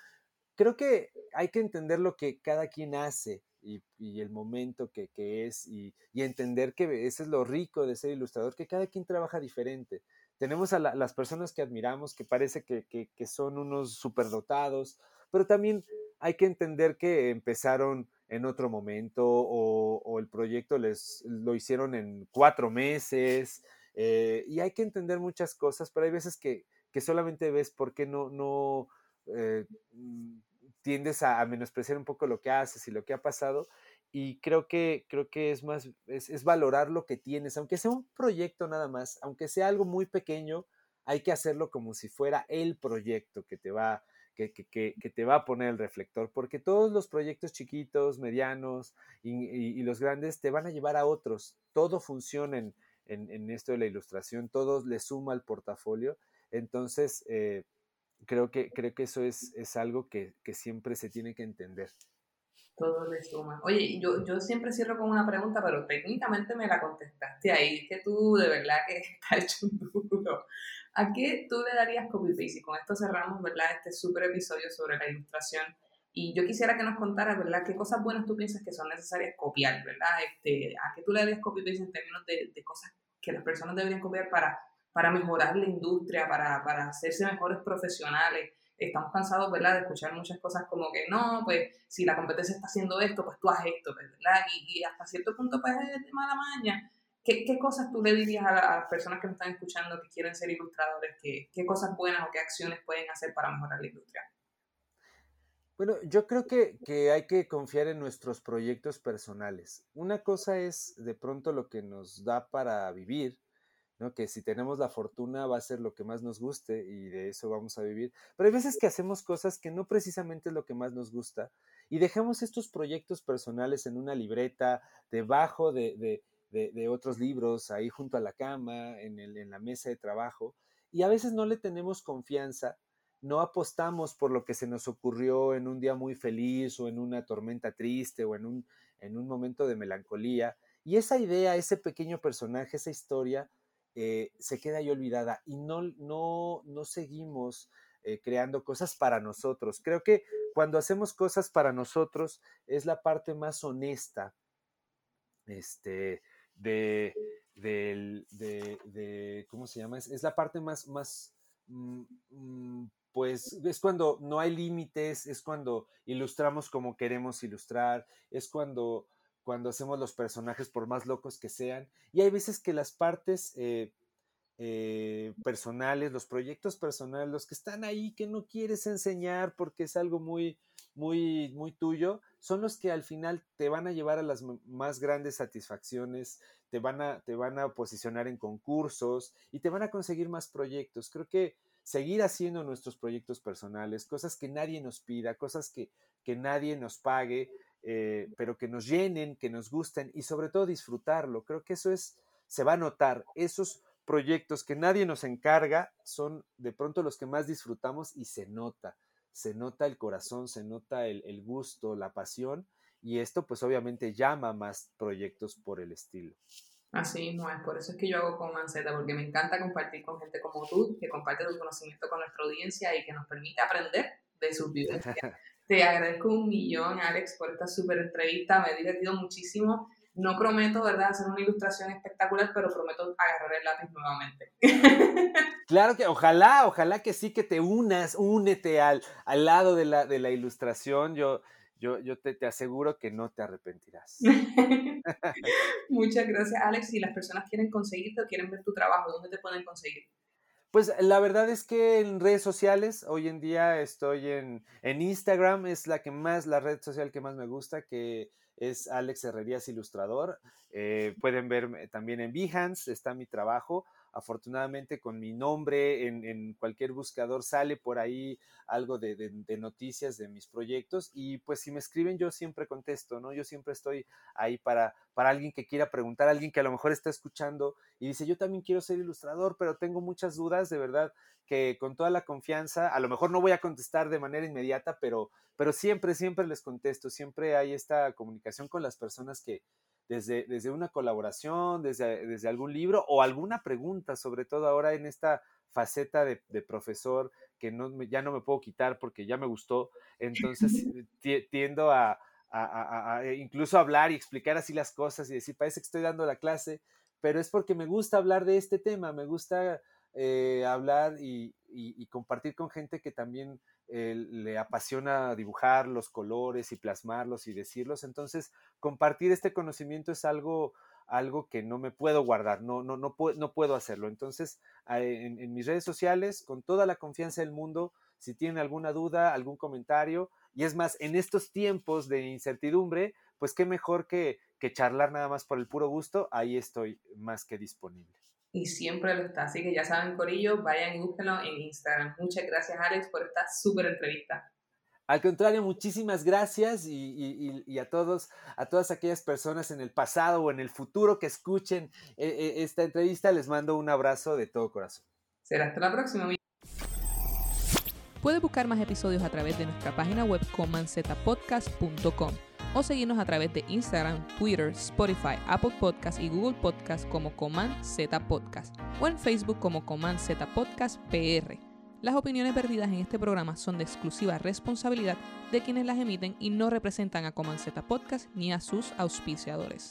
creo que hay que entender lo que cada quien hace y, el momento que, es y, entender que ese es lo rico de ser ilustrador, que cada quien trabaja diferente. Tenemos a las personas que admiramos, que parece que, que son unos superdotados, pero también hay que entender que empezaron en otro momento o, el proyecto les lo hicieron en cuatro meses eh, y hay que entender muchas cosas, pero hay veces que, solamente ves por qué no, no eh, mm, tiendes a, menospreciar un poco lo que haces y lo que ha pasado y creo que, creo que es más, es, es valorar lo que tienes, aunque sea un proyecto nada más, aunque sea algo muy pequeño, hay que hacerlo como si fuera el proyecto que te va, que, te va a poner el reflector, porque todos los proyectos chiquitos, medianos y, los grandes te van a llevar a otros. Todo funciona en, en, esto de la ilustración, todo le suma al portafolio. Entonces, eh, creo, que, creo que eso es, es algo que, que siempre se tiene que entender. Todo le suma. Oye, yo, yo siempre cierro con una pregunta, pero técnicamente me la contestaste ahí, que tú de verdad que estás hecho un duro. ¿A qué tú le darías copy-paste? Y con esto cerramos, ¿verdad? Este súper episodio sobre la ilustración. Y yo quisiera que nos contaras, ¿verdad? ¿Qué cosas buenas tú piensas que son necesarias copiar, ¿verdad? Este, ¿A qué tú le darías copy-paste en términos de, de, cosas que las personas deberían copiar para, para mejorar la industria, para, para hacerse mejores profesionales? estamos cansados, ¿verdad?, de escuchar muchas cosas como que no, pues si la competencia está haciendo esto, pues tú haz esto, ¿verdad? Y, hasta cierto punto, pues es de mala maña. ¿Qué, ¿Qué, cosas tú le dirías a, las personas que me están escuchando que quieren ser ilustradores? ¿Qué, ¿Qué cosas buenas o qué acciones pueden hacer para mejorar la industria? Bueno, yo creo que, que, hay que confiar en nuestros proyectos personales. Una cosa es de pronto lo que nos da para vivir que si tenemos la fortuna va a ser lo que más nos guste y de eso vamos a vivir. Pero hay veces que hacemos cosas que no precisamente es lo que más nos gusta y dejamos estos proyectos personales en una libreta, debajo de, otros libros, ahí junto a la cama, en, en la mesa de trabajo, y a veces no le tenemos confianza no apostamos por lo que se nos ocurrió en un día muy feliz o en una tormenta triste o en un, en un momento de melancolía. Y esa idea, ese pequeño personaje, esa historia, eh, se queda ahí olvidada y no, no, no seguimos eh, creando cosas para nosotros. Creo que cuando hacemos cosas para nosotros es la parte más honesta este, de, de, ¿cómo se llama? Es, la parte más, más mm, mm, pues es cuando no hay límites, es cuando ilustramos como queremos ilustrar, es cuando cuando hacemos los personajes por más locos que sean. Y hay veces que las partes eh, eh, personales, los proyectos personales, los que están ahí que no quieres enseñar porque es algo muy, muy, muy tuyo, son los que al final te van a llevar a las más grandes satisfacciones, te van a, te van a posicionar en concursos y te van a conseguir más proyectos. Creo que seguir haciendo nuestros proyectos personales, cosas que nadie nos pida, cosas que, que nadie nos pague, eh, pero que nos llenen, que nos gusten y sobre todo disfrutarlo. Creo que eso es, se va a notar. Esos proyectos que nadie nos encarga son de pronto los que más disfrutamos y se nota. Se nota el corazón, se nota el, el gusto, la pasión y esto pues obviamente llama más proyectos por el estilo. Así no es, por eso es que yo hago con Manceta, porque me encanta compartir con gente como tú, que comparte tu conocimiento con nuestra audiencia y que nos permite aprender de sus vivencias. Te agradezco un millón, Alex, por esta súper entrevista. Me he divertido muchísimo. No prometo, ¿verdad?, hacer una ilustración espectacular, pero prometo agarrar el lápiz nuevamente. Claro que ojalá, ojalá que sí que te unas, únete al, al lado de la, de la ilustración. Yo, yo, yo te, te, aseguro que no te arrepentirás. Muchas gracias, Alex. Si las personas quieren conseguirte o quieren ver tu trabajo, ¿dónde te pueden conseguir? Pues la verdad es que en redes sociales, hoy en día estoy en, en Instagram, es la que más, la red social que más me gusta, que es Alex Herrerías Ilustrador. Eh, pueden ver también en Behance, está mi trabajo afortunadamente con mi nombre en, cualquier buscador sale por ahí algo de, noticias de mis proyectos y pues si me escriben yo siempre contesto, ¿no? Yo siempre estoy ahí para, para alguien que quiera preguntar, alguien que a lo mejor está escuchando y dice, yo también quiero ser ilustrador, pero tengo muchas dudas, de verdad que con toda la confianza, a lo mejor no voy a contestar de manera inmediata, pero, pero siempre, siempre les contesto, siempre hay esta comunicación con las personas que, desde, desde una colaboración, desde, desde algún libro o alguna pregunta, sobre todo ahora en esta faceta de, profesor que no, ya no me puedo quitar porque ya me gustó. Entonces tiendo a, a, incluso hablar y explicar así las cosas y decir, parece que estoy dando la clase, pero es porque me gusta hablar de este tema, me gusta eh, hablar y, compartir con gente que también eh, le apasiona dibujar los colores y plasmarlos y decirlos. Entonces, compartir este conocimiento es algo, algo que no me puedo guardar, no, no, no, puedo, no puedo hacerlo. Entonces, en, en mis redes sociales, con toda la confianza del mundo, si tienen alguna duda, algún comentario, y es más, en estos tiempos de incertidumbre, pues qué mejor que, que charlar nada más por el puro gusto, ahí estoy más que disponible. Y siempre lo está, así que ya saben, Corillo, vayan y búsquenlo en Instagram. Muchas gracias, Alex, por esta súper entrevista. Al contrario, muchísimas gracias y, y, a todos, a todas aquellas personas en el pasado o en el futuro que escuchen eh, eh, esta entrevista, les mando un abrazo de todo corazón. Será hasta la próxima. Puedes buscar más episodios a través de nuestra página web comanzetapodcast.com o seguirnos a través de Instagram, Twitter, Spotify, Apple Podcast y Google Podcast como Coman Z Podcast o en Facebook como Coman Z Podcast PR. Las opiniones perdidas en este programa son de exclusiva responsabilidad de quienes las emiten y no representan a Coman Z Podcast ni a sus auspiciadores.